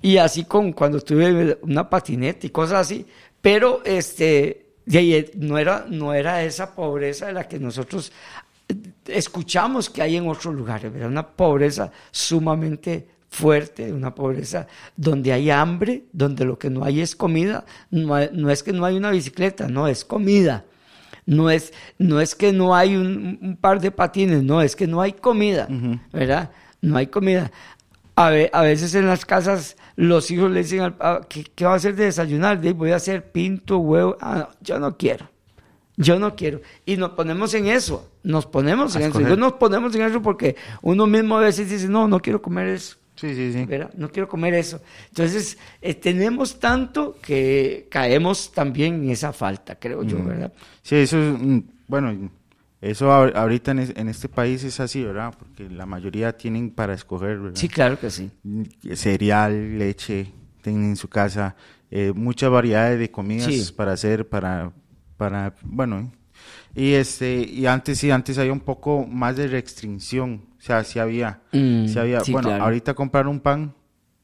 Speaker 3: Y así con cuando tuve una patineta y cosas así, pero este no era no era esa pobreza de la que nosotros escuchamos que hay en otros lugares, era una pobreza sumamente fuerte, una pobreza donde hay hambre, donde lo que no hay es comida, no, es que no hay una bicicleta, no, es comida. No es, no es que no hay un, par de patines, no, es que no hay comida, ¿verdad? No hay comida. A, a, veces en las casas los hijos le dicen, ¿qué, va a hacer de desayunar? voy a hacer pinto, huevo. Ah, yo no quiero. Yo no quiero. Y nos ponemos en eso. Nos ponemos en eso. nos ponemos en eso porque uno mismo a veces dice, no, no quiero comer eso.
Speaker 4: Sí, sí, sí.
Speaker 3: No quiero comer eso. Entonces, eh, tenemos tanto que caemos también en esa falta, creo yo, mm. ¿verdad?
Speaker 4: Sí, eso es, mm, bueno, eso ahorita en, este país es así, ¿verdad? Porque la mayoría tienen para escoger, ¿verdad?
Speaker 3: Sí, claro que sí.
Speaker 4: Mm, cereal, leche, tienen en su casa, eh, muchas variedades de comidas para hacer, para, para, bueno, Y este, y antes sí, antes había un poco más de restricción. O sea, sí había,
Speaker 3: Mm,
Speaker 4: sí había.
Speaker 3: sí,
Speaker 4: bueno,
Speaker 3: claro.
Speaker 4: ahorita comprar un pan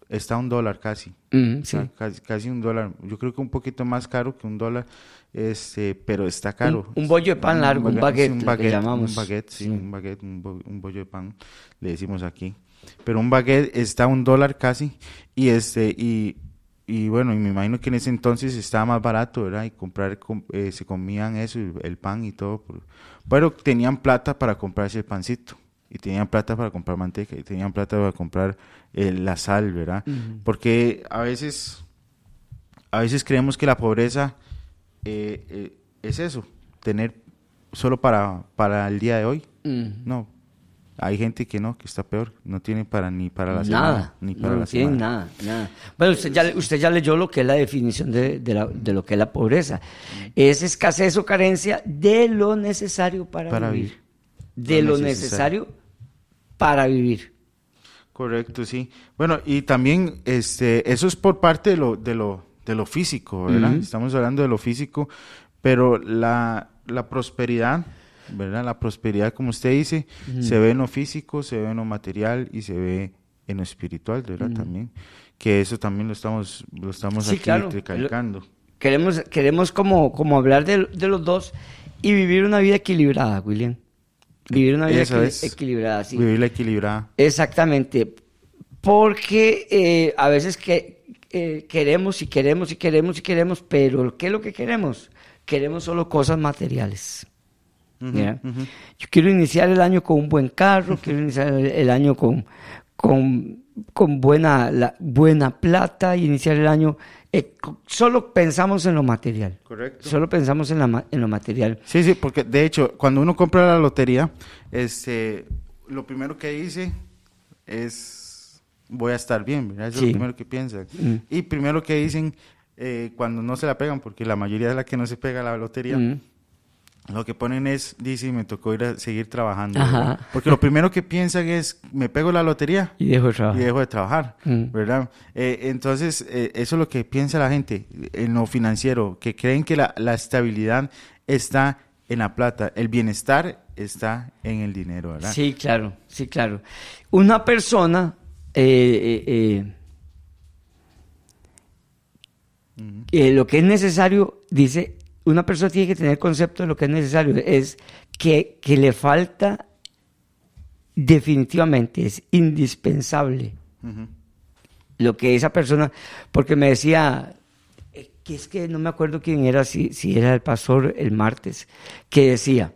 Speaker 4: está un dólar casi.
Speaker 3: Mm, sí.
Speaker 4: casi, casi un dólar. Yo creo que un poquito más caro que un dólar, este, pero está caro.
Speaker 3: Un- un bollo de pan largo, un baguette, le
Speaker 4: un baguette,
Speaker 3: llamamos.
Speaker 4: Un baguette, sí, un baguette, un, bo- un bollo de pan, le decimos aquí. Pero un baguette está un dólar casi, y este, y, y bueno, y me imagino que en ese entonces estaba más barato, ¿verdad? Y comprar, com- eh, se comían eso, el, pan y todo, pero tenían plata para comprarse el pancito. Y tenían plata para comprar manteca, y tenían plata para comprar eh, la sal, ¿verdad? Porque a veces, a veces creemos que la pobreza eh, eh, es eso, tener solo para, para el día de hoy. No, hay gente que no, que está peor, no tiene para ni para la
Speaker 3: Nada,
Speaker 4: semana, ni para
Speaker 3: no
Speaker 4: la
Speaker 3: tienen
Speaker 4: semana.
Speaker 3: nada, nada. Bueno, usted ya, usted ya leyó lo que es la definición de, de la- de lo que es la pobreza. Es escasez o carencia de lo necesario para,
Speaker 4: Para
Speaker 3: vivir.
Speaker 4: vivir.
Speaker 3: De
Speaker 4: Lo
Speaker 3: lo
Speaker 4: necesario.
Speaker 3: necesario para vivir.
Speaker 4: Correcto, sí. Bueno, y también este, eso es por parte de lo, de lo, de lo físico, ¿verdad? Estamos hablando de lo físico, pero la, la prosperidad, ¿verdad? La prosperidad, como usted dice, se ve en lo físico, se ve en lo material y se ve en lo espiritual, ¿verdad? También. Que eso también lo estamos, lo estamos
Speaker 3: Sí,
Speaker 4: aquí
Speaker 3: claro.
Speaker 4: recalcando.
Speaker 3: Queremos, queremos como, como hablar de, de los dos y vivir una vida equilibrada, William. Vivir una vida
Speaker 4: es.
Speaker 3: equilibrada, sí.
Speaker 4: Vivir la equilibrada.
Speaker 3: Exactamente. Porque eh, a veces que, eh, queremos y queremos y queremos y queremos, pero ¿qué es lo que queremos? Queremos solo cosas materiales. Yo quiero iniciar el año con un buen carro, quiero iniciar el, año con, con, con buena, la- buena plata, y iniciar el año. Eh, solo pensamos en lo material.
Speaker 4: Correcto.
Speaker 3: Solo pensamos en, la ma- en lo material.
Speaker 4: Sí, sí, porque de hecho, cuando uno compra la lotería, este, lo primero que dice es, voy a estar bien, ¿verdad? Eso es lo primero que piensan.
Speaker 3: Mm.
Speaker 4: Y primero que dicen, eh, cuando no se la pegan, porque la mayoría de la que no se pega la lotería,
Speaker 3: Mm.
Speaker 4: Lo que ponen es, dice, me tocó ir a seguir trabajando. Porque lo primero que piensan es, me pego la lotería
Speaker 3: Y dejo de trabajar.
Speaker 4: y dejo de trabajar,
Speaker 3: Mm.
Speaker 4: ¿verdad? Eh, entonces, eh, eso es lo que piensa la gente en lo financiero, que creen que la, la estabilidad está en la plata, el bienestar está en el dinero, ¿verdad?
Speaker 3: Sí, claro, sí, claro. Una persona, eh, eh, lo que es necesario, dice, una persona tiene que tener concepto de lo que es necesario, es que, que le falta definitivamente, es indispensable lo que esa persona, porque me decía, eh, que es que no me acuerdo quién era, si, si era el pastor el martes, que decía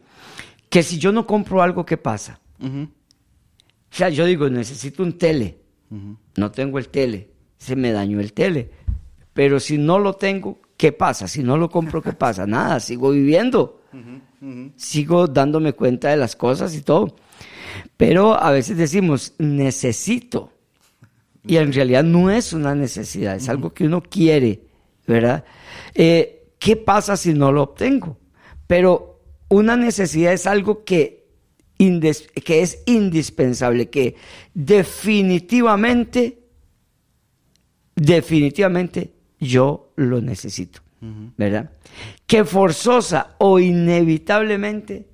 Speaker 3: que si yo no compro algo, ¿qué pasa? O sea, yo digo, necesito un tele, no tengo el tele, se me dañó el tele, pero si no lo tengo, ¿qué pasa? Si no lo compro, ¿qué pasa? Nada, sigo viviendo, sigo dándome cuenta de las cosas y todo. Pero a veces decimos, necesito. Y en realidad no es una necesidad, es algo que uno quiere, ¿verdad? Eh, ¿Qué pasa si no lo obtengo? Pero una necesidad es algo que, que es indispensable, que definitivamente, definitivamente yo lo necesito, ¿verdad? Que forzosa o inevitablemente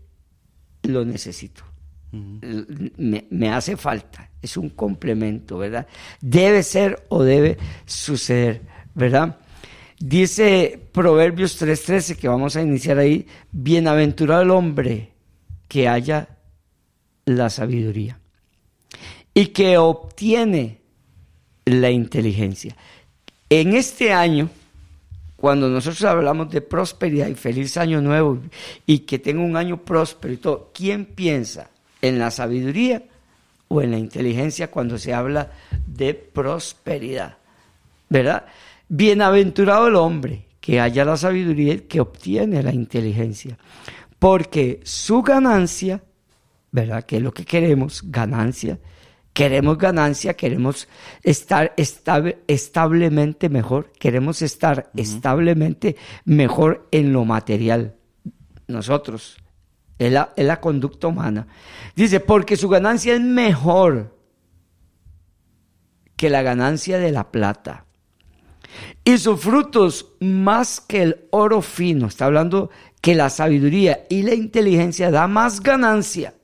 Speaker 3: lo necesito me, me hace falta, es un complemento, ¿verdad? Debe ser o debe suceder, ¿verdad? Dice Proverbios 3:13, que vamos a iniciar ahí, bienaventurado el hombre que haya la sabiduría y que obtiene la inteligencia. En este año, cuando nosotros hablamos de prosperidad y feliz año nuevo y que tenga un año próspero y todo, ¿quién piensa en la sabiduría o en la inteligencia cuando se habla de prosperidad? ¿Verdad? Bienaventurado el hombre que haya la sabiduría y que obtiene la inteligencia, porque su ganancia, ¿verdad? Que es lo que queremos, ganancia. Queremos ganancia, queremos estar estable- establemente mejor, queremos estar establemente mejor en lo material. Nosotros, es la, es la conducta humana. Dice, porque su ganancia es mejor que la ganancia de la plata. Y sus frutos más que el oro fino. Está hablando que la sabiduría y la inteligencia da más ganancia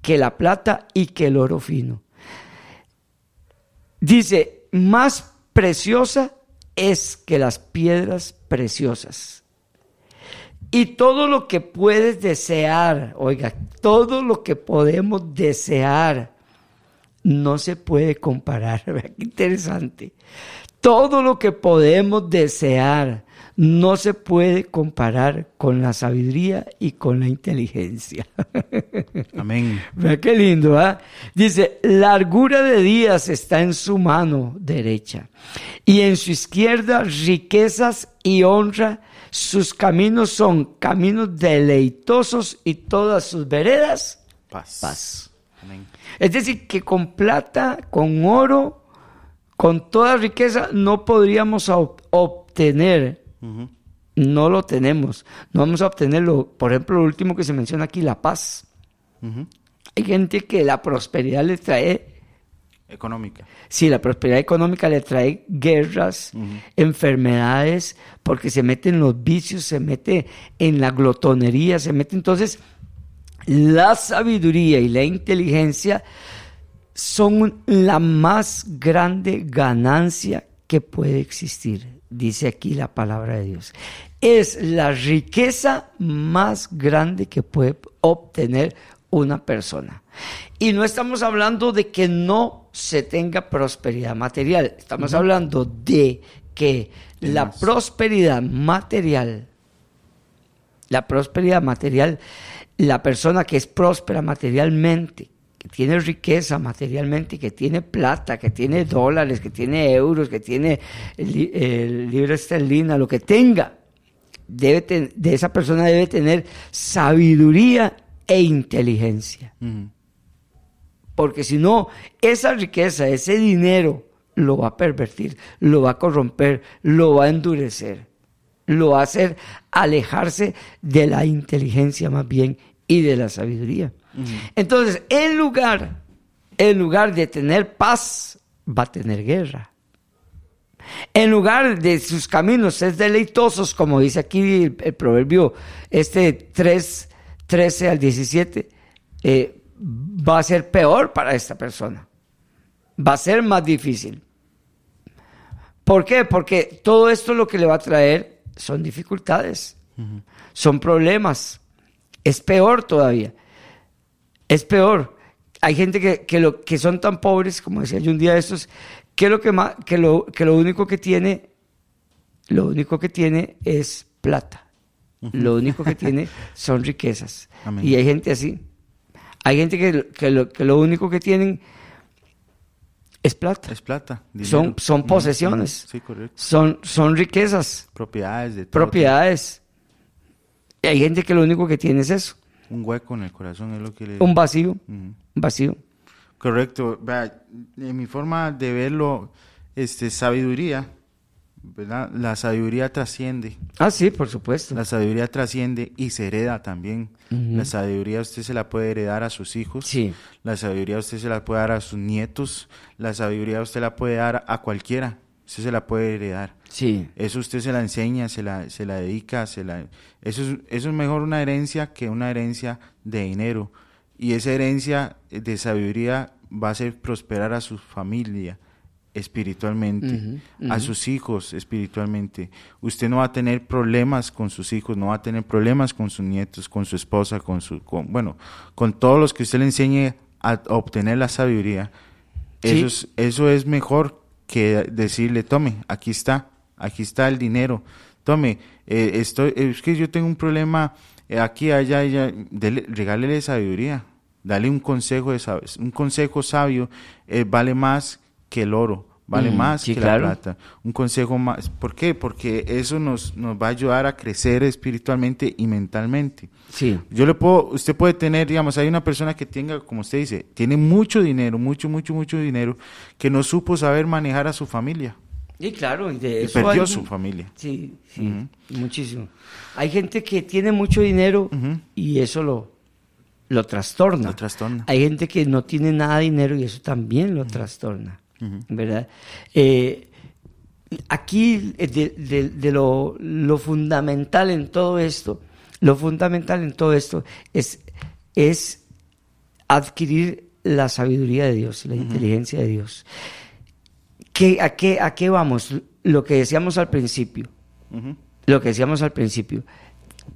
Speaker 3: que la plata y que el oro fino. Dice, más preciosa es que las piedras preciosas. Y todo lo que puedes desear, oiga, todo lo que podemos desear no se puede comparar. Qué interesante. Todo lo que podemos desear no se puede comparar con la sabiduría y con la inteligencia.
Speaker 4: Amén.
Speaker 3: Vea qué lindo, ¿ah? Dice, largura de días está en su mano derecha y en su izquierda riquezas y honra. Sus caminos son caminos deleitosos y todas sus veredas
Speaker 4: Paz.
Speaker 3: paz.
Speaker 4: Amén.
Speaker 3: Es decir, que con plata, con oro, con toda riqueza, no podríamos ob- no lo tenemos, no vamos a obtenerlo. Por ejemplo, lo último que se menciona aquí, la paz. Hay gente que la prosperidad le trae,
Speaker 4: Económica.
Speaker 3: sí, la prosperidad económica le trae guerras, enfermedades, porque se mete en los vicios, se mete en la glotonería, se mete entonces la sabiduría y la inteligencia son la más grande ganancia que puede existir, dice aquí la palabra de Dios. Es la riqueza más grande que puede obtener una persona. Y no estamos hablando de que no se tenga prosperidad material, estamos hablando de que la
Speaker 4: más.
Speaker 3: prosperidad material la prosperidad material, la persona que es próspera materialmente, que tiene riqueza materialmente, que tiene plata, que tiene dólares, que tiene euros, que tiene li- eh, libra esterlina, lo que tenga, debe ten- de esa persona debe tener sabiduría e inteligencia. Porque si no, esa riqueza, ese dinero, lo va a pervertir, lo va a corromper, lo va a endurecer, lo va a hacer alejarse de la inteligencia más bien y de la sabiduría. Entonces, en lugar, en lugar de tener paz, va a tener guerra. En lugar de sus caminos es deleitosos, como dice aquí el, el proverbio este 3, 13 al 17, eh, va a ser peor para esta persona. Va a ser más difícil. ¿Por qué? Porque todo esto lo que le va a traer son dificultades, son problemas. Es peor todavía. Es peor. Hay gente que, que, lo, que son tan pobres, como decía yo un día de estos, que lo, que, ma- que lo, que lo único que tiene, lo único que tiene es plata. Lo único que tiene son riquezas.
Speaker 4: Amén.
Speaker 3: Y hay gente así. Hay gente que, que, lo, que lo único que tienen es plata.
Speaker 4: Es plata.
Speaker 3: Son-
Speaker 4: dinero.
Speaker 3: son posesiones.
Speaker 4: ujú. Sí, correcto.
Speaker 3: Son, son riquezas,
Speaker 4: Propiedades de todo
Speaker 3: propiedades. Y hay gente que lo único que tiene es eso.
Speaker 4: Un hueco en el corazón es lo que le...
Speaker 3: un vacío, vacío.
Speaker 4: Correcto. En mi forma de verlo, este, sabiduría, ¿verdad? La sabiduría trasciende.
Speaker 3: Ah, sí, por supuesto.
Speaker 4: La sabiduría trasciende y se hereda también. La sabiduría usted se la puede heredar a sus hijos.
Speaker 3: Sí.
Speaker 4: La sabiduría usted se la puede dar a sus nietos. La sabiduría usted la puede dar a cualquiera. Usted se la puede heredar.
Speaker 3: Sí,
Speaker 4: Eso usted se la enseña, se la, se la dedica, se la... Eso es, eso es mejor una herencia que una herencia de dinero. Y esa herencia de sabiduría va a hacer prosperar a su familia espiritualmente, a sus hijos espiritualmente. Usted no va a tener problemas con sus hijos, no va a tener problemas con sus nietos, con su esposa, con su... Con, bueno, con todos los que usted le enseñe a, a obtener la sabiduría.
Speaker 3: Sí.
Speaker 4: Eso, es, eso es mejor que decirle, tome, aquí está, aquí está el dinero, tome, eh, estoy, es que yo tengo un problema eh, aquí, allá, allá, dele, regálele sabiduría, dale un consejo, de un consejo sabio, eh, vale más que el oro, vale
Speaker 3: Mm,
Speaker 4: más
Speaker 3: sí,
Speaker 4: que
Speaker 3: claro.
Speaker 4: la plata, un consejo más, ¿por qué? Porque eso nos, nos va a ayudar a crecer espiritualmente y mentalmente.
Speaker 3: sí,
Speaker 4: Yo le puedo, usted puede tener, digamos, hay una persona que tenga, como usted dice, tiene mucho dinero, mucho, mucho, mucho dinero, que no supo saber manejar a su familia.
Speaker 3: y claro, y de
Speaker 4: Y
Speaker 3: eso
Speaker 4: perdió
Speaker 3: hay-
Speaker 4: su familia.
Speaker 3: Sí, sí, muchísimo. Hay gente que tiene mucho dinero y eso lo, lo trastorna.
Speaker 4: Lo trastorna.
Speaker 3: Hay gente que no tiene nada de dinero y eso también lo trastorna, ¿verdad? Eh, aquí eh, de, de- de lo, lo fundamental en todo esto, lo fundamental en todo esto es, es adquirir la sabiduría de Dios, la inteligencia de Dios. ¿Qué, a, qué, ¿A qué vamos? Lo que decíamos al principio, lo que decíamos al principio,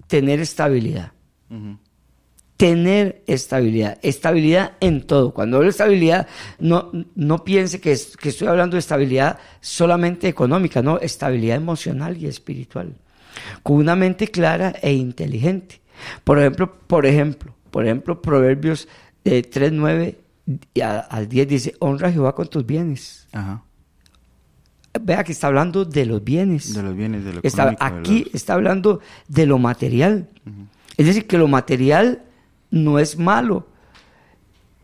Speaker 3: tener estabilidad
Speaker 4: ujú.
Speaker 3: Tener estabilidad, estabilidad en todo. Cuando hablo de estabilidad, no, no piense que, es- que estoy hablando de estabilidad solamente económica, no, estabilidad emocional y espiritual, con una mente clara e inteligente. Por ejemplo, por ejemplo, por ejemplo, Proverbios eh, 3, 9 y a- al 10 dice, honra a Jehová con tus bienes.
Speaker 4: Ajá.
Speaker 3: Vea que está hablando de los bienes.
Speaker 4: De los bienes, de lo
Speaker 3: Está-
Speaker 4: económico, de
Speaker 3: aquí
Speaker 4: los-
Speaker 3: está hablando de lo material. Es decir, que lo material no es malo.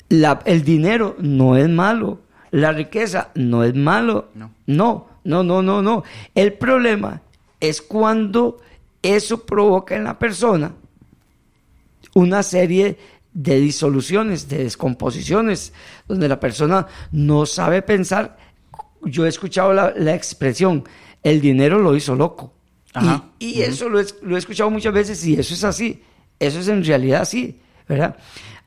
Speaker 3: La- el dinero no es malo. La riqueza no es malo.
Speaker 4: No.
Speaker 3: no, no, no, no. no. El problema es cuando eso provoca en la persona una serie de disoluciones, de descomposiciones, donde la persona no sabe pensar. Yo he escuchado la, la expresión, el dinero lo hizo loco.
Speaker 4: Ajá.
Speaker 3: Y, y eso lo he, lo he escuchado muchas veces y eso es así. Eso es en realidad así, ¿verdad?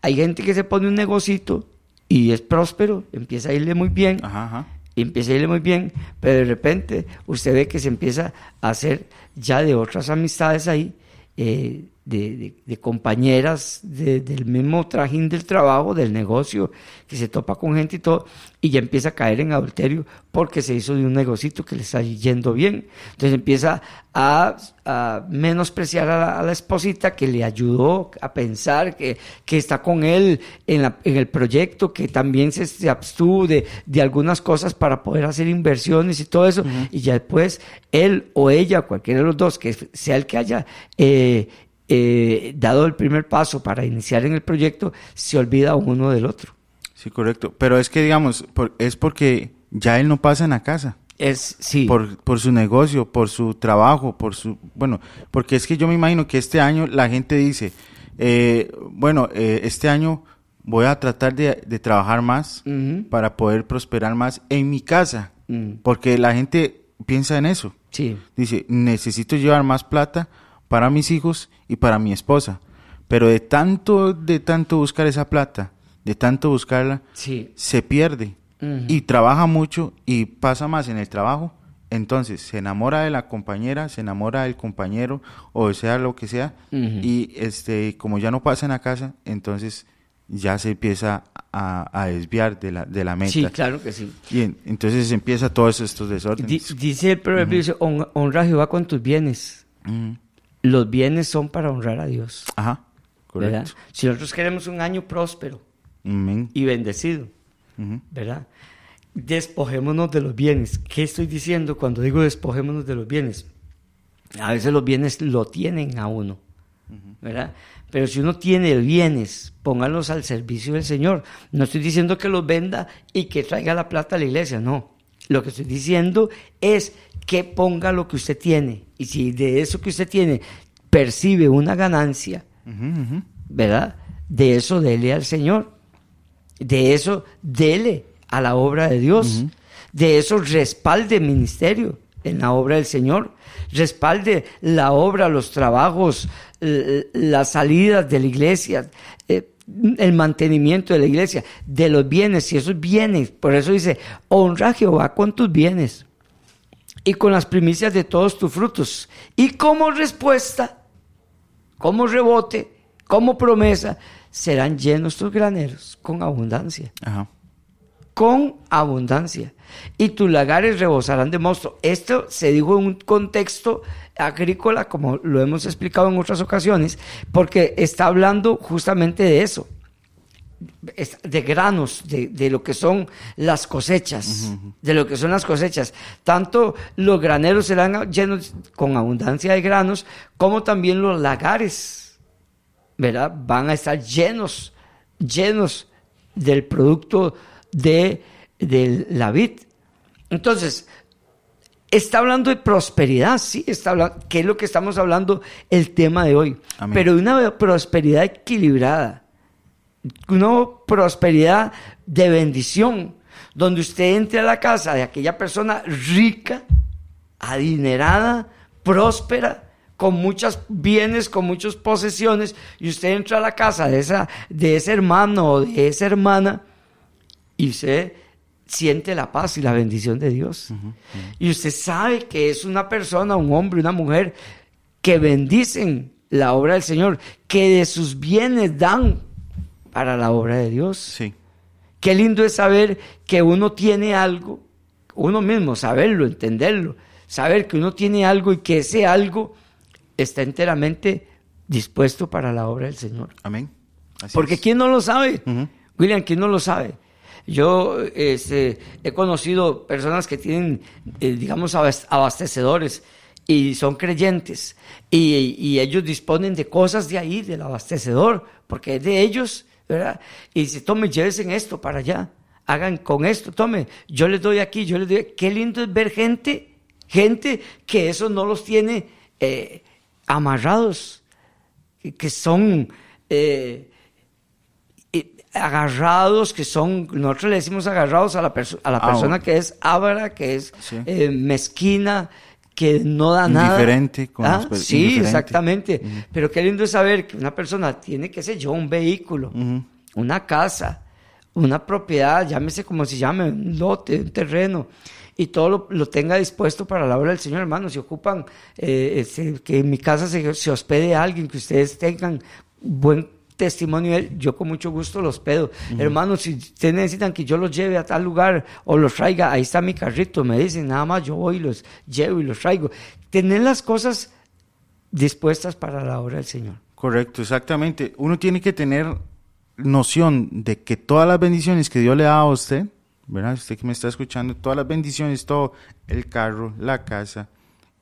Speaker 3: Hay gente que se pone un negocito y es próspero, empieza a irle muy bien,
Speaker 4: Ajá, ajá.
Speaker 3: y empieza a irle muy bien, pero de repente usted ve que se empieza a hacer ya de otras amistades ahí, eh, de, de- de compañeras de- del mismo trajín del trabajo, del negocio, que se topa con gente y todo, y ya empieza a caer en adulterio porque se hizo de un negocito que le está yendo bien. Entonces empieza a, a menospreciar a la, a la esposita que le ayudó a pensar, que, que está con él en, la- en el proyecto, que también se, se abstuvo de, de algunas cosas para poder hacer inversiones y todo eso, y ya después él o ella, cualquiera de los dos, que sea el que haya eh, eh, dado el primer paso para iniciar en el proyecto, se olvida uno del otro.
Speaker 4: Sí, correcto. Pero es que, digamos, por- es porque ya él no pasa en la casa.
Speaker 3: Es, sí.
Speaker 4: Por, por su negocio, por su trabajo, por su... Bueno, porque es que yo me imagino que este año la gente dice, eh, bueno, eh, este año voy a tratar de, de trabajar más para poder prosperar más en mi casa.
Speaker 3: Mm.
Speaker 4: Porque la gente piensa en eso.
Speaker 3: Sí.
Speaker 4: Dice, necesito llevar más plata para mis hijos y para mi esposa. Pero de tanto, de tanto buscar esa plata, de tanto buscarla,
Speaker 3: Sí.
Speaker 4: se pierde.
Speaker 3: Ujú.
Speaker 4: Y trabaja mucho y pasa más en el trabajo. Entonces se enamora de la compañera, se enamora del compañero o sea lo que sea.
Speaker 3: Ujú.
Speaker 4: Y este, como ya no pasa en la casa, entonces ya se empieza a, a desviar de la, de la meta.
Speaker 3: Sí, claro que sí.
Speaker 4: Y en- entonces empieza todos estos desórdenes.
Speaker 3: dice el proverbio, dice, "Hon- honra a Jehová con tus bienes. Los bienes son para honrar a Dios.
Speaker 4: Ajá,
Speaker 3: ¿verdad?
Speaker 4: correcto.
Speaker 3: Si nosotros queremos un año próspero
Speaker 4: Amén.
Speaker 3: y bendecido. ¿verdad? Despojémonos de los bienes. ¿Qué estoy diciendo cuando digo despojémonos de los bienes? A veces los bienes lo tienen a uno, ¿verdad? Pero si uno tiene bienes, póngalos al servicio del Señor. No estoy diciendo que los venda y que traiga la plata a la iglesia, no. Lo que estoy diciendo es que ponga lo que usted tiene. Y si de eso que usted tiene percibe una ganancia. ¿verdad? De eso dele al Señor. De eso dele a la obra de Dios. De eso respalde ministerio en la obra del Señor. Respalde la obra, los trabajos, las salidas de la iglesia, eh, el mantenimiento de la iglesia, de los bienes y esos bienes. Por eso dice, honra a Jehová con tus bienes y con las primicias de todos tus frutos. Y como respuesta, como rebote, como promesa, serán llenos tus graneros con abundancia.
Speaker 4: Ajá.
Speaker 3: Con abundancia. Y tus lagares rebosarán de mosto. Esto se dijo en un contexto agrícola, como lo hemos explicado en otras ocasiones, porque está hablando justamente de eso. Es- de granos, de, de lo que son las cosechas, de lo que son las cosechas. Tanto los graneros serán llenos con abundancia de granos, como también los lagares, ¿verdad? Van a estar llenos, llenos del producto de, de la vid. Entonces, está hablando de prosperidad, sí, está hablando, que es lo que estamos hablando el tema de hoy,
Speaker 4: Amén.
Speaker 3: pero de una prosperidad equilibrada, una prosperidad de bendición, donde usted entre a la casa de aquella persona rica, adinerada, próspera, con muchos bienes, con muchas posesiones, y usted entra a la casa de, esa, de ese hermano o de esa hermana y usted siente la paz y la bendición de Dios. Y usted sabe que es una persona, un hombre, una mujer que bendicen la obra del Señor, que de sus bienes dan para la obra de Dios.
Speaker 4: Sí.
Speaker 3: Qué lindo es saber que uno tiene algo, uno mismo, saberlo, entenderlo, saber que uno tiene algo y que ese algo está enteramente dispuesto para la obra del Señor.
Speaker 4: Amén. Así
Speaker 3: Porque
Speaker 4: es.
Speaker 3: ¿quién no lo sabe? William, ¿quién no lo sabe? Yo este, he conocido personas que tienen, eh, digamos, abas- abastecedores y son creyentes y, ellos disponen de cosas de ahí, del abastecedor, porque es de ellos, ¿verdad? Y dice, tome, llévense esto para allá, hagan con esto, tome, yo les doy aquí, yo les doy. Qué lindo es ver gente, gente que eso no los tiene eh, amarrados, que- son... eh, agarrados que son, nosotros le decimos agarrados a la, perso- a la
Speaker 4: Ah,
Speaker 3: persona que es ávara, que es
Speaker 4: Sí.
Speaker 3: eh, mezquina, que no da nada.
Speaker 4: Indiferente con
Speaker 3: Ah,
Speaker 4: per-
Speaker 3: Sí,
Speaker 4: indiferente.
Speaker 3: exactamente. Pero qué lindo es saber que una persona tiene, qué sé yo, un vehículo, una casa, una propiedad, llámese como se llame, un lote, un terreno, y todo lo, lo tenga dispuesto para la obra del Señor, hermano. Si ocupan eh, este, que en mi casa se, se hospede alguien, que ustedes tengan buen testimonio, de él, yo con mucho gusto los pedo. Hermanos, si ustedes necesitan que yo los lleve a tal lugar o los traiga, ahí está mi carrito, me dicen, nada más yo voy y los llevo y los traigo. Tener las cosas dispuestas para la obra del Señor.
Speaker 4: Correcto, exactamente. Uno tiene que tener noción de que todas las bendiciones que Dios le da a usted, ¿verdad? Usted que me está escuchando, todas las bendiciones, todo, el carro, la casa,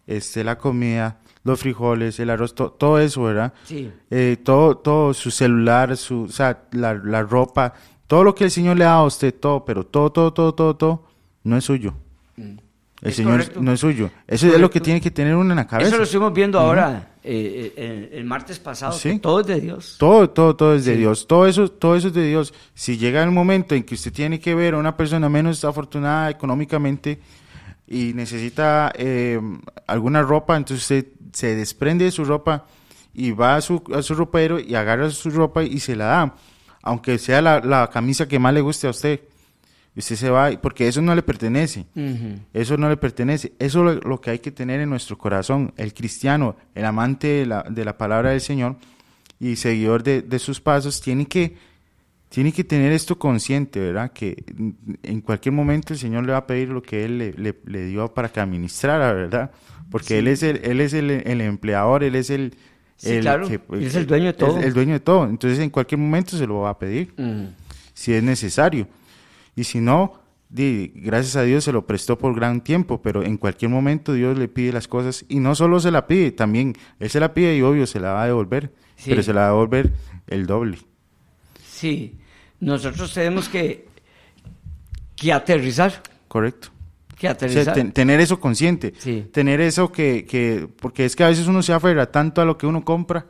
Speaker 4: este, la comida, los frijoles, el arroz, to- todo eso, ¿verdad?
Speaker 3: Sí.
Speaker 4: Eh, todo, todo, su celular, su, o sea, la, la ropa, todo lo que el Señor le da a usted, todo, pero todo, todo, todo, todo, todo, no es suyo. El
Speaker 3: Es
Speaker 4: Señor
Speaker 3: correcto.
Speaker 4: no es suyo. Eso es lo que tiene que tener uno en la cabeza.
Speaker 3: Eso lo estuvimos viendo ahora, eh, eh, el, el martes pasado,
Speaker 4: Sí.
Speaker 3: que todo es de Dios.
Speaker 4: Todo, todo, todo es de
Speaker 3: Sí.
Speaker 4: Dios. Todo eso, todo eso es de Dios. Si llega el momento en que usted tiene que ver a una persona menos afortunada económicamente y necesita eh, alguna ropa, entonces usted se desprende de su ropa y va a su, a su ropero y agarra su ropa y se la da. Aunque sea la, la camisa que más le guste a usted. Usted se va, porque eso no le pertenece. Eso no le pertenece. Eso es lo, lo que hay que tener en nuestro corazón. El cristiano, el amante de la, de la palabra del Señor y seguidor de, de sus pasos, tiene que, tiene que tener esto consciente, ¿verdad? Que en cualquier momento el Señor le va a pedir lo que Él le, le- le dio para que administrara, ¿verdad? Porque Él es, el, él es el, el empleador, Él es el...
Speaker 3: Sí,
Speaker 4: el
Speaker 3: claro. Él es el dueño de todo.
Speaker 4: El, el dueño de todo. Entonces en cualquier momento se lo va a pedir
Speaker 3: Ujú.
Speaker 4: si es necesario. Y si no, di, gracias a Dios se lo prestó por gran tiempo, pero en cualquier momento Dios le pide las cosas y no solo se la pide, también Él se la pide y obvio se la va a devolver,
Speaker 3: Sí.
Speaker 4: pero se la va a devolver el doble.
Speaker 3: Sí, nosotros tenemos que, que aterrizar,
Speaker 4: Correcto.
Speaker 3: Que
Speaker 4: O sea,
Speaker 3: aterrizar.
Speaker 4: ten- tener eso consciente,
Speaker 3: Sí.
Speaker 4: tener eso que, que, porque es que a veces uno se aferra tanto a lo que uno compra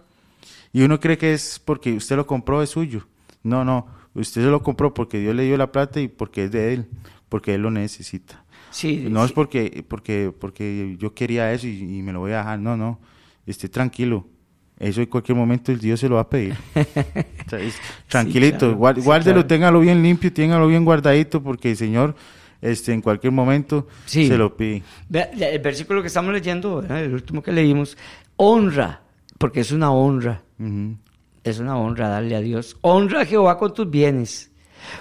Speaker 4: y uno cree que es porque usted lo compró es suyo. No, no, usted se lo compró porque Dios le dio la plata y porque es de él, porque él lo necesita.
Speaker 3: Sí,
Speaker 4: No es porque, porque, porque yo quería eso y, y me lo voy a dejar. No, no. Esté tranquilo. Eso en cualquier momento el Dios se lo va a pedir. O sea, es- tranquilito.
Speaker 3: claro, sí,
Speaker 4: guárdelo,
Speaker 3: claro.
Speaker 4: téngalo bien limpio, téngalo bien guardadito porque el Señor este, en cualquier momento
Speaker 3: Sí.
Speaker 4: se lo pide.
Speaker 3: El versículo que estamos leyendo, ¿verdad? el último que leímos, honra, porque es una honra,
Speaker 4: Ujú.
Speaker 3: es una honra darle a Dios. Honra a Jehová con tus bienes.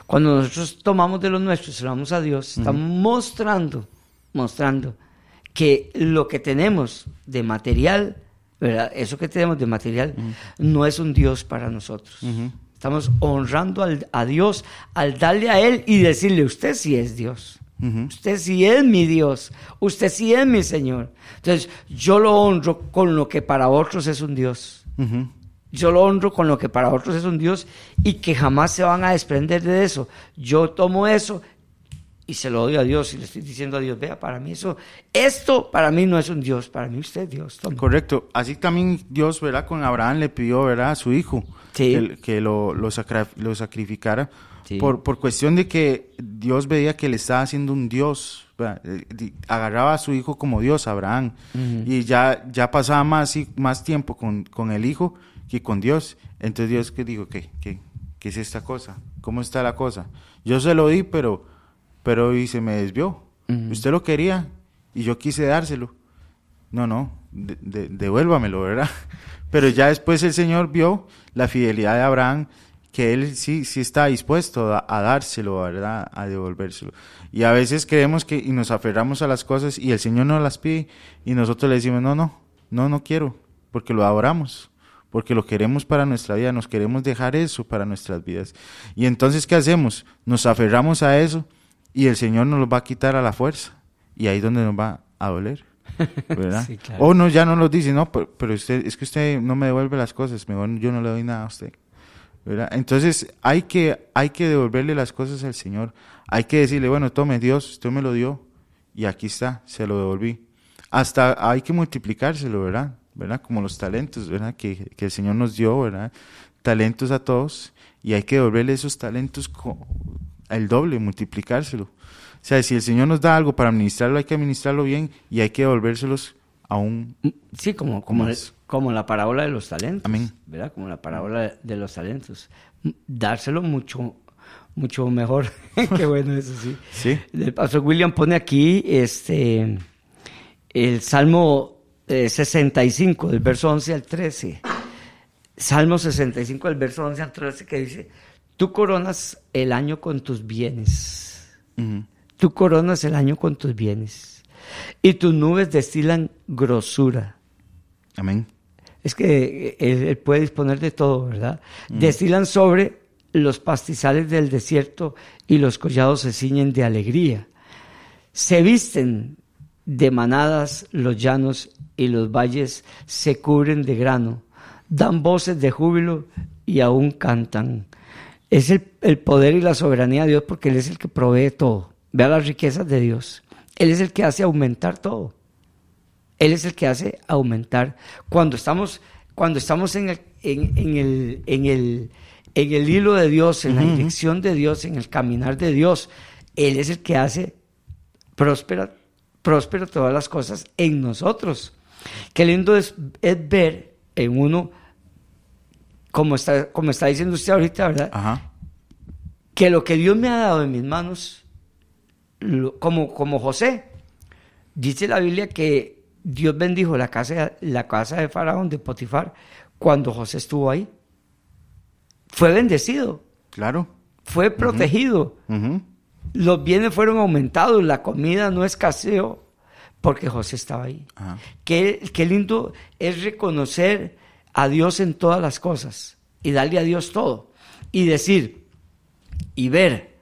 Speaker 3: Cuando nosotros tomamos de los nuestros y se lo damos a Dios, estamos mostrando, mostrando que lo que tenemos de material, ¿verdad? Eso que tenemos de material no es un Dios para nosotros. Estamos honrando al- a Dios al darle a Él y decirle, usted sí es Dios. Usted sí es mi Dios. Usted sí es mi Señor. Entonces, yo lo honro con lo que para otros es un Dios. Yo lo honro con lo que para otros es un Dios y que jamás se van a desprender de eso. Yo tomo eso y se lo doy a Dios y le estoy diciendo a Dios, vea, para mí eso, esto para mí no es un Dios, para mí usted es Dios. tome".
Speaker 4: Correcto. Así también Dios, ¿verdad? Con Abraham le pidió, ¿verdad? A su hijo
Speaker 3: Sí.
Speaker 4: que, que lo, lo, sacra- lo sacrificara
Speaker 3: Sí.
Speaker 4: por, por cuestión de que Dios veía que le estaba haciendo un Dios eh, agarraba a su hijo como Dios, Abraham, y ya, ya pasaba más, más tiempo con, con, el hijo que con Dios. Entonces Dios que dijo, ¿qué, qué, qué es esta cosa? ¿Cómo está la cosa? Yo se lo di, pero, pero y se me desvió. Usted lo quería y yo quise dárselo. No, no, devuélvamelo, ¿verdad? Pero ya después el Señor vio la fidelidad de Abraham que él sí, sí está dispuesto a, dárselo, ¿verdad? A devolvérselo. Y a veces creemos que y nos aferramos a las cosas y el Señor nos las pide y nosotros le decimos, no, no, no, no quiero, porque lo adoramos, porque lo queremos para nuestra vida, nos queremos dejar eso para nuestras vidas. Y entonces, ¿qué hacemos? Nos aferramos a eso y el Señor nos lo va a quitar a la fuerza. Y ahí es donde nos va a doler. ¿verdad? O no, ya no lo dice, no, pero, pero, usted, es que usted no me devuelve las cosas, mejor yo no le doy nada a usted. Entonces hay que, hay que devolverle las cosas al Señor. Hay que decirle, bueno, tome Dios, usted me lo dio y aquí está, se lo devolví. Hasta hay que multiplicárselo, ¿verdad? ¿verdad? Como los talentos, ¿verdad? Que, que el Señor nos dio, ¿verdad? Talentos a todos y hay que devolverle esos talentos el doble, multiplicárselo. O sea, si el Señor nos da algo para administrarlo, hay que administrarlo bien y hay que devolvérselos aún.
Speaker 3: Sí, como, como, como la parábola de los talentos. ¿Verdad? Como la parábola de los talentos. Dárselo mucho, mucho mejor. Qué bueno eso, sí.
Speaker 4: Sí.
Speaker 3: El pastor William pone aquí este, el Salmo 65, eh, del verso 11 al 13. Salmo 65, del verso 11 al 13, que dice: Tú coronas el año con tus bienes. Tú coronas el año con tus bienes. Y tus nubes destilan grosura.
Speaker 4: Amén
Speaker 3: es que él, puede disponer de todo, ¿verdad? Destilan sobre los pastizales del desierto y los collados se ciñen de alegría. Se visten de manadas los llanos y los valles se cubren de grano. Dan voces de júbilo y aún cantan. Es el, el poder y la soberanía de Dios porque Él es el que provee todo. Vea las riquezas de Dios. Él es el que hace aumentar todo. Él es el que hace aumentar. Cuando estamos, cuando estamos en el, en, el, en, el, en el hilo de Dios, en la dirección de Dios, en el caminar de Dios, Él es el que hace próspera, próspero todas las cosas en nosotros. Qué lindo es, ver en uno, como está, como está diciendo usted ahorita, ¿verdad? Que lo que Dios me ha dado en mis manos, como, como José, dice la Biblia que Dios bendijo la casa, la casa de Faraón, de Potifar, cuando José estuvo ahí. Fue bendecido.
Speaker 4: Claro.
Speaker 3: Fue protegido. Los bienes fueron aumentados, la comida no escaseó porque José estaba ahí. Qué, qué lindo es reconocer a Dios en todas las cosas y darle a Dios todo. Y decir, y ver,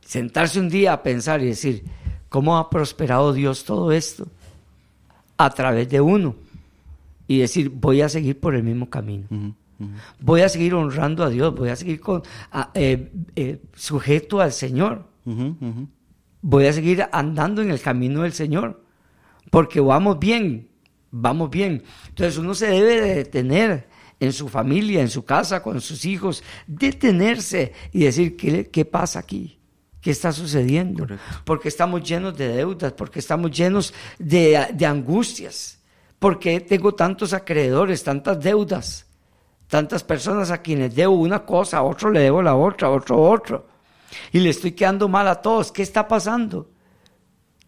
Speaker 3: sentarse un día a pensar y decir, ¿cómo ha prosperado Dios todo esto? a través de uno y decir, voy a seguir por el mismo camino. Voy a seguir honrando a Dios, voy a seguir con, eh, eh, sujeto al Señor. Voy a seguir andando en el camino del Señor, porque vamos bien, vamos bien. Entonces uno se debe de detener en su familia, en su casa, con sus hijos, detenerse y decir, ¿qué, qué pasa aquí? ¿Qué está sucediendo? Porque estamos llenos de deudas, porque estamos llenos de, angustias, porque tengo tantos acreedores, tantas deudas, tantas personas a quienes debo una cosa, a otro le debo la otra, a otro otro. Y le estoy quedando mal a todos. ¿Qué está pasando?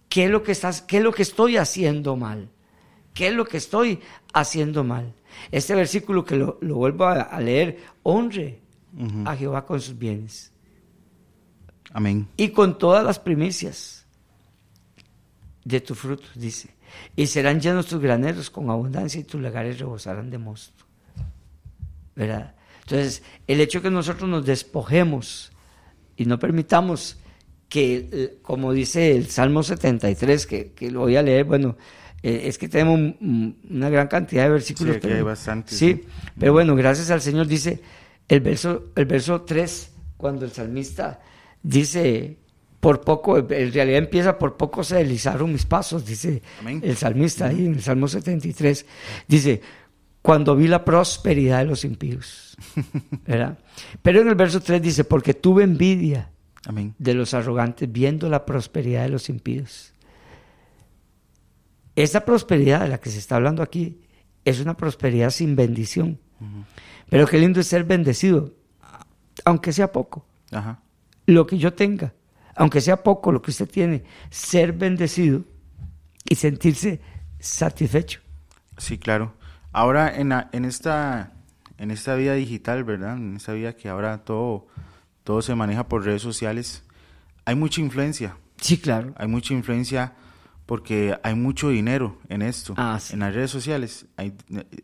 Speaker 3: ¿Qué es lo que, estás, qué es lo que estoy haciendo mal? ¿Qué es lo que estoy haciendo mal? Este versículo que lo, vuelvo a, leer, honre a Jehová con sus bienes
Speaker 4: Amén.
Speaker 3: Y con todas las primicias de tu fruto, dice. Y serán llenos tus graneros con abundancia y tus lagares rebosarán de mosto. ¿Verdad? Entonces, el hecho de que nosotros nos despojemos y no permitamos que, eh, como dice el Salmo 73, que, que lo voy a leer, bueno, eh, es que tenemos una gran cantidad de versículos.
Speaker 4: Sí, pero, hay bastantes.
Speaker 3: Sí, pero bueno, gracias al Señor dice el verso, el verso 3, cuando el salmista dice, por poco, en realidad empieza por poco se deslizaron mis pasos, dice el salmista ahí en el Salmo 73, dice, cuando vi la prosperidad de los impíos, ¿verdad? Pero en el verso 3 dice, porque tuve envidia
Speaker 4: Amén.
Speaker 3: de los arrogantes, viendo la prosperidad de los impíos. Esa prosperidad de la que se está hablando aquí es una prosperidad sin bendición. Pero qué lindo es ser bendecido, aunque sea poco.
Speaker 4: Ajá.
Speaker 3: Lo que yo tenga, aunque sea poco lo que usted tiene, ser bendecido y sentirse satisfecho.
Speaker 4: Sí, claro. Ahora en, la- en esta en esta vida digital, ¿verdad? En esta vida que ahora todo todo se maneja por redes sociales, hay mucha influencia.
Speaker 3: Sí, claro.
Speaker 4: Hay mucha influencia porque hay mucho dinero en esto.
Speaker 3: Ah, sí.
Speaker 4: En las redes sociales hay,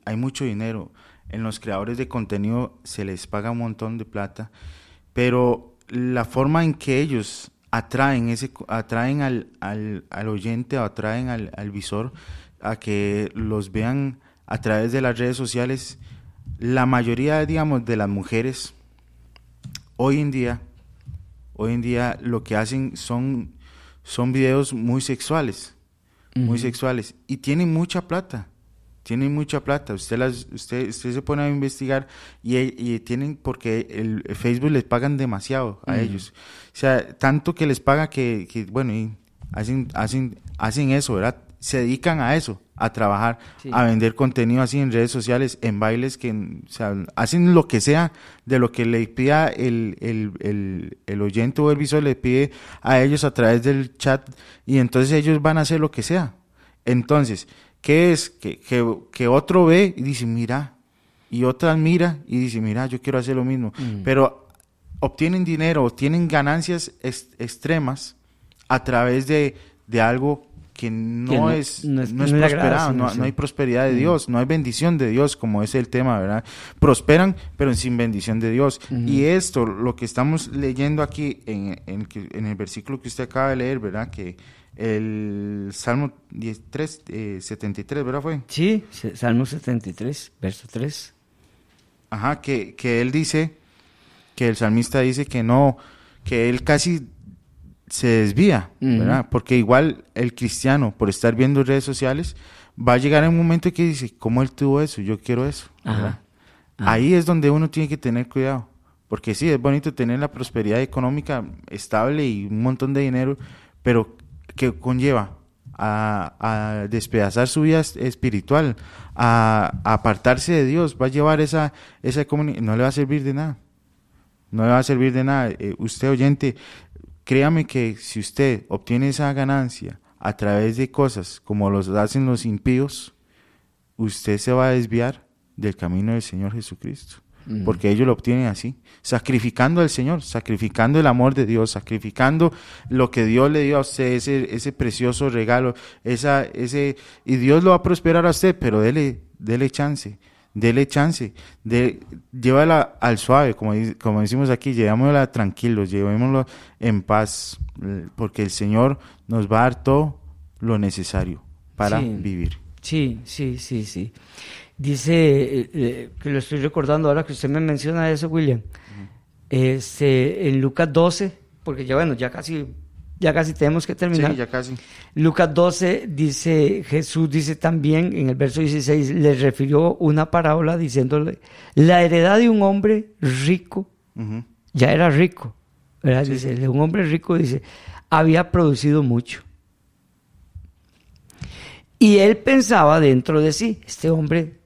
Speaker 4: hay mucho dinero. En los creadores de contenido se les paga un montón de plata. Pero la forma en que ellos atraen, ese, atraen al, al, al oyente o atraen al, al visor a que los vean a través de las redes sociales, la mayoría, digamos, de las mujeres hoy en día, hoy en día lo que hacen son, son videos muy sexuales, muy sexuales, y tienen mucha plata, tienen mucha plata. Usted las, usted, usted se pone a investigar y, y tienen porque el, el Facebook les pagan demasiado a ellos, o sea, tanto que les paga que, que, bueno, y hacen, hacen, hacen eso, ¿verdad? Se dedican a eso, a trabajar,
Speaker 3: Sí.
Speaker 4: a vender contenido así en redes sociales, en bailes que o sea, hacen lo que sea de lo que le pida el, el, el, el oyente o el visor, le pide a ellos a través del chat y entonces ellos van a hacer lo que sea. Entonces, ¿qué es? Que, que, que otro ve y dice, mira, y otra mira y dice, mira, yo quiero hacer lo mismo. Pero obtienen dinero, obtienen ganancias ex- extremas a través de, de algo que no,
Speaker 3: Que no-
Speaker 4: es,
Speaker 3: no es-
Speaker 4: no es prosperado, no, no hay prosperidad de Dios, no hay bendición de Dios, como es el tema, ¿verdad? Prosperan, pero sin bendición de Dios. Y esto, lo que estamos leyendo aquí en, en, el versículo que usted acaba de leer, ¿verdad? Que el Salmo 13, eh, 73, ¿verdad? Fue.
Speaker 3: Sí, Salmo 73, verso 3.
Speaker 4: Ajá, que, que él dice, que el salmista dice que no, que él casi se desvía. ¿verdad? Porque igual el cristiano, por estar viendo redes sociales, va a llegar en un momento que dice, ¿cómo él tuvo eso? Yo quiero eso.
Speaker 3: Ajá.
Speaker 4: ¿verdad?
Speaker 3: Ajá.
Speaker 4: Ahí es donde uno tiene que tener cuidado. Porque sí, es bonito tener la prosperidad económica estable y un montón de dinero, pero que conlleva a, a despedazar su vida es- espiritual, a, a apartarse de Dios, va a llevar esa, esa comunidad, no le va a servir de nada. No le va a servir de nada. Eh, usted oyente, créame que si usted obtiene esa ganancia a través de cosas como los hacen los impíos, usted se va a desviar del camino del Señor Jesucristo. Porque ellos lo obtienen así, sacrificando al Señor, sacrificando el amor de Dios, sacrificando lo que Dios le dio a usted, ese, ese precioso regalo, esa, ese, y Dios lo va a prosperar a usted, pero dele, dele chance, dele chance, de, llévala al suave, como, como decimos aquí, llevémosla tranquilos, llevémoslo en paz, porque el Señor nos va a dar todo lo necesario para
Speaker 3: Sí.
Speaker 4: vivir.
Speaker 3: Sí, sí, sí, sí. Dice, eh, eh, que lo estoy recordando ahora que usted me menciona eso, William. Este, en Lucas 12, porque ya bueno, ya casi, ya casi tenemos que terminar.
Speaker 4: Sí, ya casi.
Speaker 3: Lucas 12 dice, Jesús dice también en el verso 16, le refirió una parábola diciéndole, la heredad de un hombre rico, ya era rico, ¿verdad? Dice, de un hombre rico, dice, había producido mucho. Y él pensaba dentro de sí, este hombre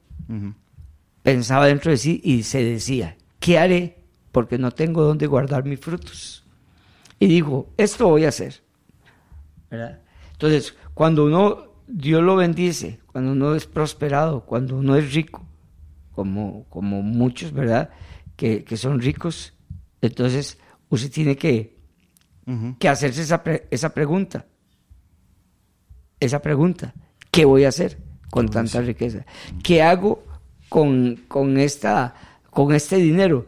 Speaker 3: pensaba dentro de sí y se decía, ¿qué haré? Porque no tengo dónde guardar mis frutos. Y dijo, esto voy a hacer. ¿Verdad? Entonces, cuando uno, Dios lo bendice, cuando uno es prosperado, cuando uno es rico, como, como muchos, ¿verdad? Que, que son ricos, entonces usted tiene que, que hacerse esa, pre- esa pregunta. Esa pregunta. ¿Qué voy a hacer con tanta riqueza? ¿Qué hago con, con, esta, con este dinero?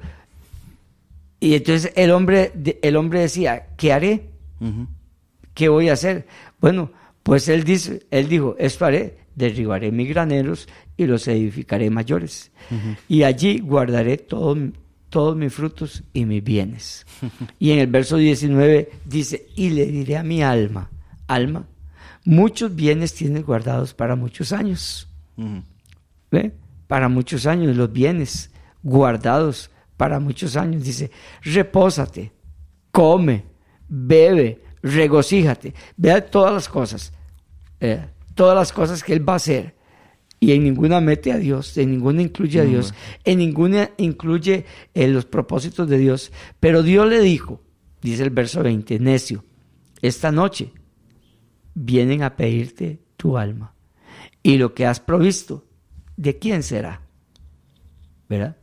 Speaker 3: Y entonces el hombre, el hombre decía, ¿qué haré? ¿Qué voy a hacer? Bueno, pues él, dice, él dijo, esto haré, derribaré mis graneros y los edificaré mayores. Y allí guardaré todo- todos mis frutos y mis bienes. y en el verso 19 dice, y le diré a mi alma, alma, muchos bienes tienes guardados para muchos años. ¿Ve? Para muchos años, los bienes guardados para muchos años. Dice, repósate, come, bebe, regocíjate, vea todas las cosas, eh, todas las cosas que Él va a hacer. Y en ninguna mete a Dios, en ninguna incluye a Dios, en ninguna incluye eh, los propósitos de Dios. Pero Dios le dijo, dice el verso 20, necio, esta noche vienen a pedirte tu alma. Y lo que has provisto, ¿de quién será? ¿Verdad?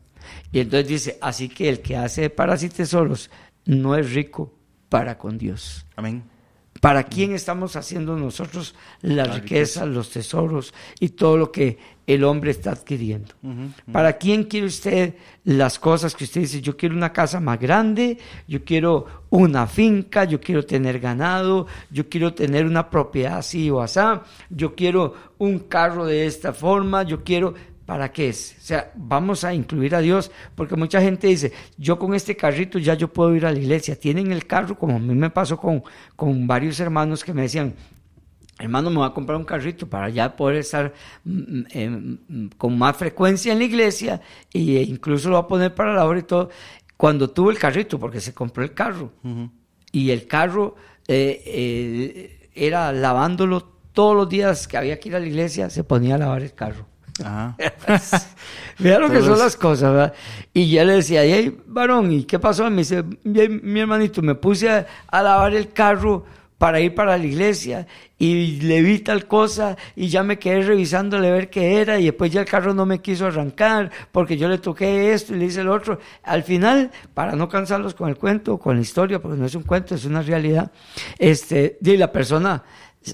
Speaker 3: Y entonces dice, así que el que hace para sí tesoros no es rico para con Dios.
Speaker 4: Amén.
Speaker 3: ¿Para quién estamos haciendo nosotros la, riqueza, los tesoros y todo lo que el hombre está adquiriendo? ¿Para quién quiere usted las cosas que usted dice? Yo quiero una casa más grande, yo quiero una finca, yo quiero tener ganado, yo quiero tener una propiedad así o así, yo quiero un carro de esta forma, yo quiero ¿Para qué es? O sea, vamos a incluir a Dios, porque mucha gente dice, yo con este carrito ya yo puedo ir a la iglesia. Tienen el carro, como a mí me pasó con, con varios hermanos que me decían, hermano, me voy a comprar un carrito para ya poder estar mm, mm, mm, con más frecuencia en la iglesia e incluso lo voy a poner para la hora y todo. Cuando tuvo el carrito, porque se compró el carro, y el carro eh, eh, era lavándolo todos los días que había que ir a la iglesia, se ponía a lavar el carro. Ajá. Mira lo que son las cosas, ¿verdad? Y ya le decía, hey, varón, ¿y qué pasó? Me dice, mi, hermanito, me puse a, lavar el carro para ir para la iglesia y le vi tal cosa y ya me quedé revisándole a ver qué era y después ya el carro no me quiso arrancar porque yo le toqué esto y le hice el otro. Al final, para no cansarlos con el cuento, con la historia, porque no es un cuento, es una realidad, este, y la persona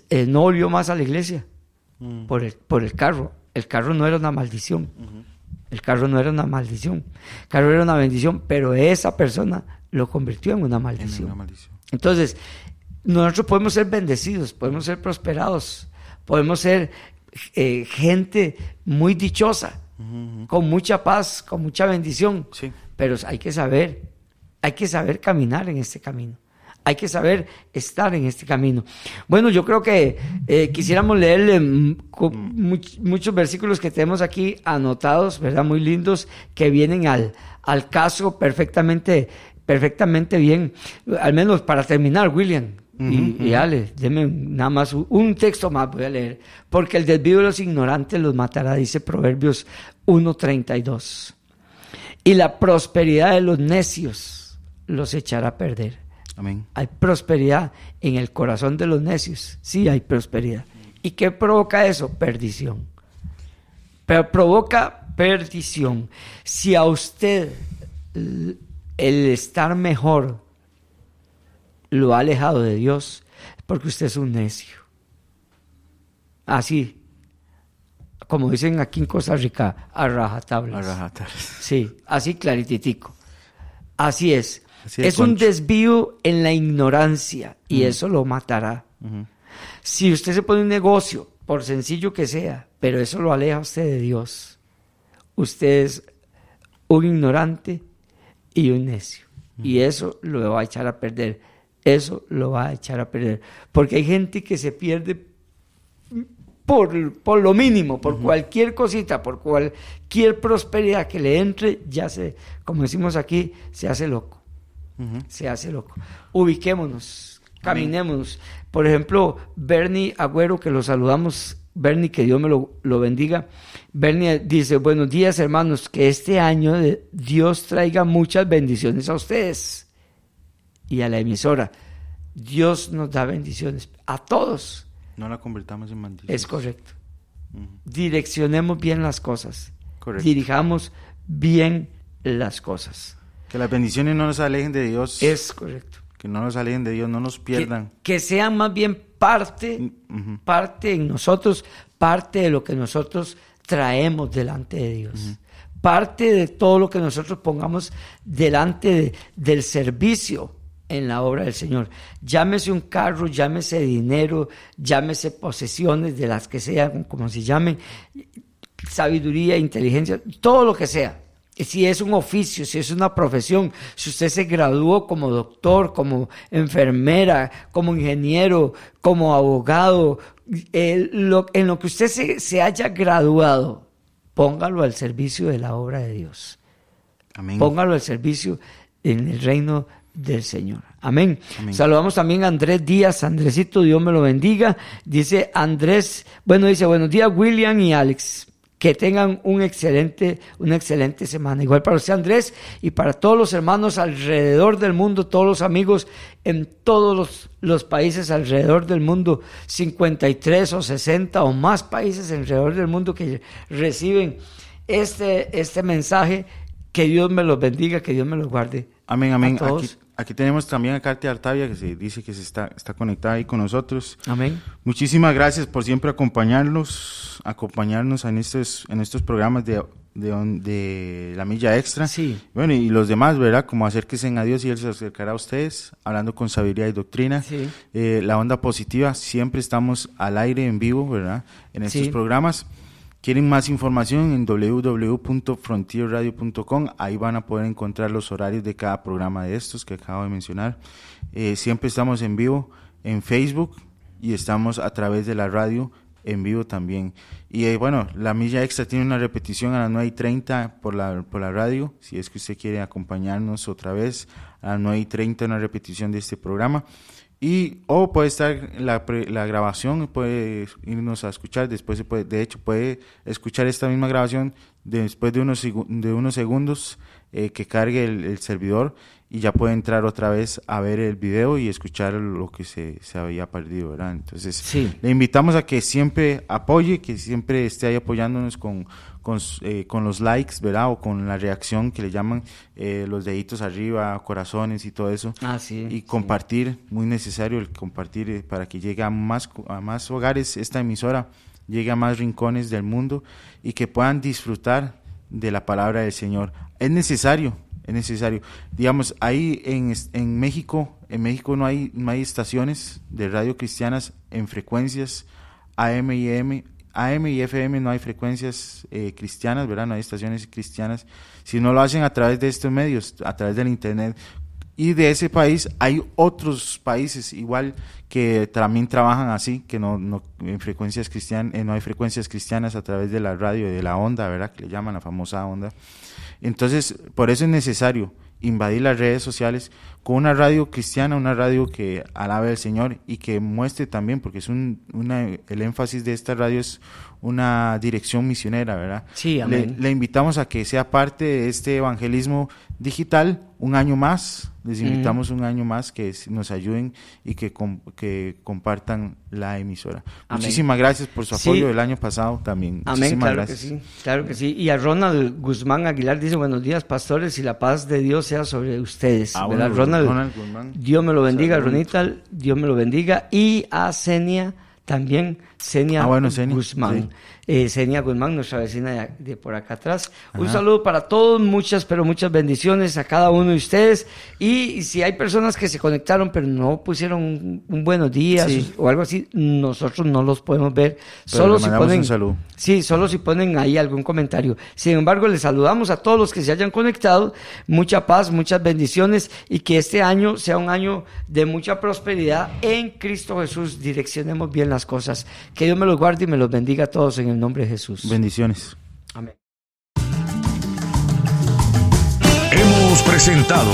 Speaker 3: eh, no volvió más a la iglesia mm. por, el, por el carro el carro no era una maldición. El carro no era una maldición. El carro era una bendición, pero esa persona lo convirtió en una maldición. Entonces, nosotros podemos ser bendecidos, podemos ser prosperados, podemos ser eh, gente muy dichosa, con mucha paz, con mucha bendición. Pero hay que saber, hay que saber caminar en este camino. Hay que saber estar en este camino. Bueno, yo creo que eh, quisiéramos leerle muchos versículos que tenemos aquí anotados, ¿verdad? Muy lindos, que vienen al, al caso perfectamente, perfectamente bien. Al menos para terminar, William. y, Ale, deme nada más un texto más, voy a leer. Porque el desvío de los ignorantes los matará, dice Proverbios 1.32. Y la prosperidad de los necios los echará a perder. Hay prosperidad en el corazón de los necios. Sí, hay prosperidad. ¿Y qué provoca eso? Perdición. Pero provoca perdición. Si a usted el estar mejor lo ha alejado de Dios, es porque usted es un necio. Así, como dicen aquí en Costa Rica, a rajatablas. A rajatablas. Sí, así clarititico. Así es es un desvío en la ignorancia y eso lo matará. Si usted se pone un negocio, por sencillo que sea, pero eso lo aleja a usted de Dios, usted es un ignorante y un necio. Y eso lo va a echar a perder. Eso lo va a echar a perder. Porque hay gente que se pierde por, por lo mínimo, por cualquier cosita, por cualquier prosperidad que le entre, ya se, como decimos aquí, se hace loco se hace loco. Ubiquémonos, caminémonos. Por ejemplo, Bernie Agüero, que lo saludamos, Bernie, que Dios me lo, bendiga. Bernie dice, buenos días hermanos, que este año Dios traiga muchas bendiciones a ustedes y a la emisora. Dios nos da bendiciones a todos.
Speaker 4: No la convertamos en maldición.
Speaker 3: Es correcto. Direccionemos bien las cosas. Dirijamos bien las cosas.
Speaker 4: Que las bendiciones no nos alejen de Dios.
Speaker 3: Es correcto.
Speaker 4: Que no nos alejen de Dios, no nos pierdan.
Speaker 3: Que, sean más bien parte, parte en nosotros, parte de lo que nosotros traemos delante de Dios. Parte de todo lo que nosotros pongamos delante del servicio en la obra del Señor. Llámese un carro, llámese dinero, llámese posesiones de las que sean, como se llamen, sabiduría, inteligencia, todo lo que sea si es un oficio, si es una profesión, si usted se graduó como doctor, como enfermera, como ingeniero, como abogado, en lo que usted se, haya graduado, póngalo al servicio de la obra de Dios. Póngalo al servicio en el reino del Señor. Amén. Saludamos también a Andrés Díaz, Andresito, Dios me lo bendiga. Dice Andrés, bueno, dice, buenos días William y Alex. Que tengan un excelente, una excelente semana. Igual para usted Andrés y para todos los hermanos alrededor del mundo, todos los amigos en todos los, los países alrededor del mundo, 53 o 60 o más países alrededor del mundo que reciben este, este mensaje. Que Dios me los bendiga, que Dios me los guarde.
Speaker 4: Amén, amén. Aquí, aquí, tenemos también a Katia Artavia que se dice que se está, está conectada ahí con nosotros.
Speaker 3: Amén.
Speaker 4: Muchísimas gracias por siempre acompañarnos, acompañarnos en estos, en estos programas de, de, la milla extra.
Speaker 3: Sí.
Speaker 4: Bueno, y los demás, ¿verdad? Como acérquense a Dios y Él se acercará a ustedes, hablando con sabiduría y doctrina.
Speaker 3: Sí.
Speaker 4: Eh, la onda positiva, siempre estamos al aire en vivo, ¿verdad? En estos programas. Quieren más información en www.frontierradio.com. Ahí van a poder encontrar los horarios de cada programa de estos que acabo de mencionar. Eh, siempre estamos en vivo en Facebook y estamos a través de la radio en vivo también. Y eh, bueno, la milla extra tiene una repetición a las 9 y 30 por la, por la radio. Si es que usted quiere acompañarnos otra vez, a las 9 y 30 una repetición de este programa. Y, o puede estar la, la grabación, puede irnos a escuchar, después se puede, de hecho puede escuchar esta misma grabación después de unos, de unos segundos eh, que cargue el, servidor y ya puede entrar otra vez a ver el video y escuchar lo que se, se había perdido, ¿verdad? Entonces, le invitamos a que siempre apoye, que siempre esté ahí apoyándonos con, con, eh, con, los likes, ¿verdad? O con la reacción que le llaman eh, los deditos arriba, corazones y todo eso.
Speaker 3: Ah, sí,
Speaker 4: y compartir, muy necesario el compartir eh, para que llegue a más, a más hogares esta emisora, llegue a más rincones del mundo y que puedan disfrutar de la palabra del Señor. Es necesario, es necesario. Digamos, ahí en, en México, en México no hay, no hay estaciones de radio cristianas en frecuencias AM y M y FM no hay frecuencias eh, cristianas, ¿verdad? No hay estaciones cristianas. Si no lo hacen a través de estos medios, a través del Internet. Y de ese país hay otros países igual que también trabajan así, que no, no, en frecuencias cristianas, eh, no hay frecuencias cristianas a través de la radio, de la onda, ¿verdad? Que le llaman la famosa onda. Entonces, por eso es necesario invadir las redes sociales con una radio cristiana, una radio que alabe al Señor y que muestre también, porque es un, una, el énfasis de esta radio es una dirección misionera, ¿verdad?
Speaker 3: Sí, amén.
Speaker 4: Le, le invitamos a que sea parte de este evangelismo digital un año más. Les invitamos un año más que nos ayuden y que, que compartan la emisora. Muchísimas gracias por su apoyo del año pasado también.
Speaker 3: Amén,
Speaker 4: claro
Speaker 3: gracias. que sí, claro que sí. Y a Ronald Guzmán Aguilar dice, buenos días pastores y la paz de Dios sea sobre ustedes.
Speaker 4: Ah, Ronald, Guzmán.
Speaker 3: Dios me lo bendiga, Ronita, Dios me lo bendiga. Y a Senia también, Senia,
Speaker 4: ah,
Speaker 3: Guzmán. Senia eh, Guzmán, nuestra vecina de, por acá atrás. Un saludo para todos, muchas, pero muchas bendiciones a cada uno de ustedes. Y si hay personas que se conectaron pero no pusieron un, buenos días o algo así, nosotros no los podemos ver. solo si ponen,
Speaker 4: un
Speaker 3: Sí, solo si ponen ahí algún comentario. Sin embargo, les saludamos a todos los que se hayan conectado. Mucha paz, muchas bendiciones y que este año sea un año de mucha prosperidad en Cristo Jesús. Direccionemos bien las cosas. Que Dios me los guarde y me los bendiga a todos en el nombre de Jesús.
Speaker 4: Bendiciones.
Speaker 3: Amén.
Speaker 1: Hemos presentado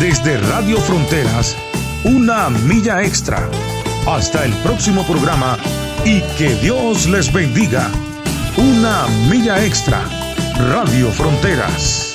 Speaker 1: desde Radio Fronteras una milla extra. Hasta el próximo programa y que Dios les bendiga. Una milla extra. Radio Fronteras.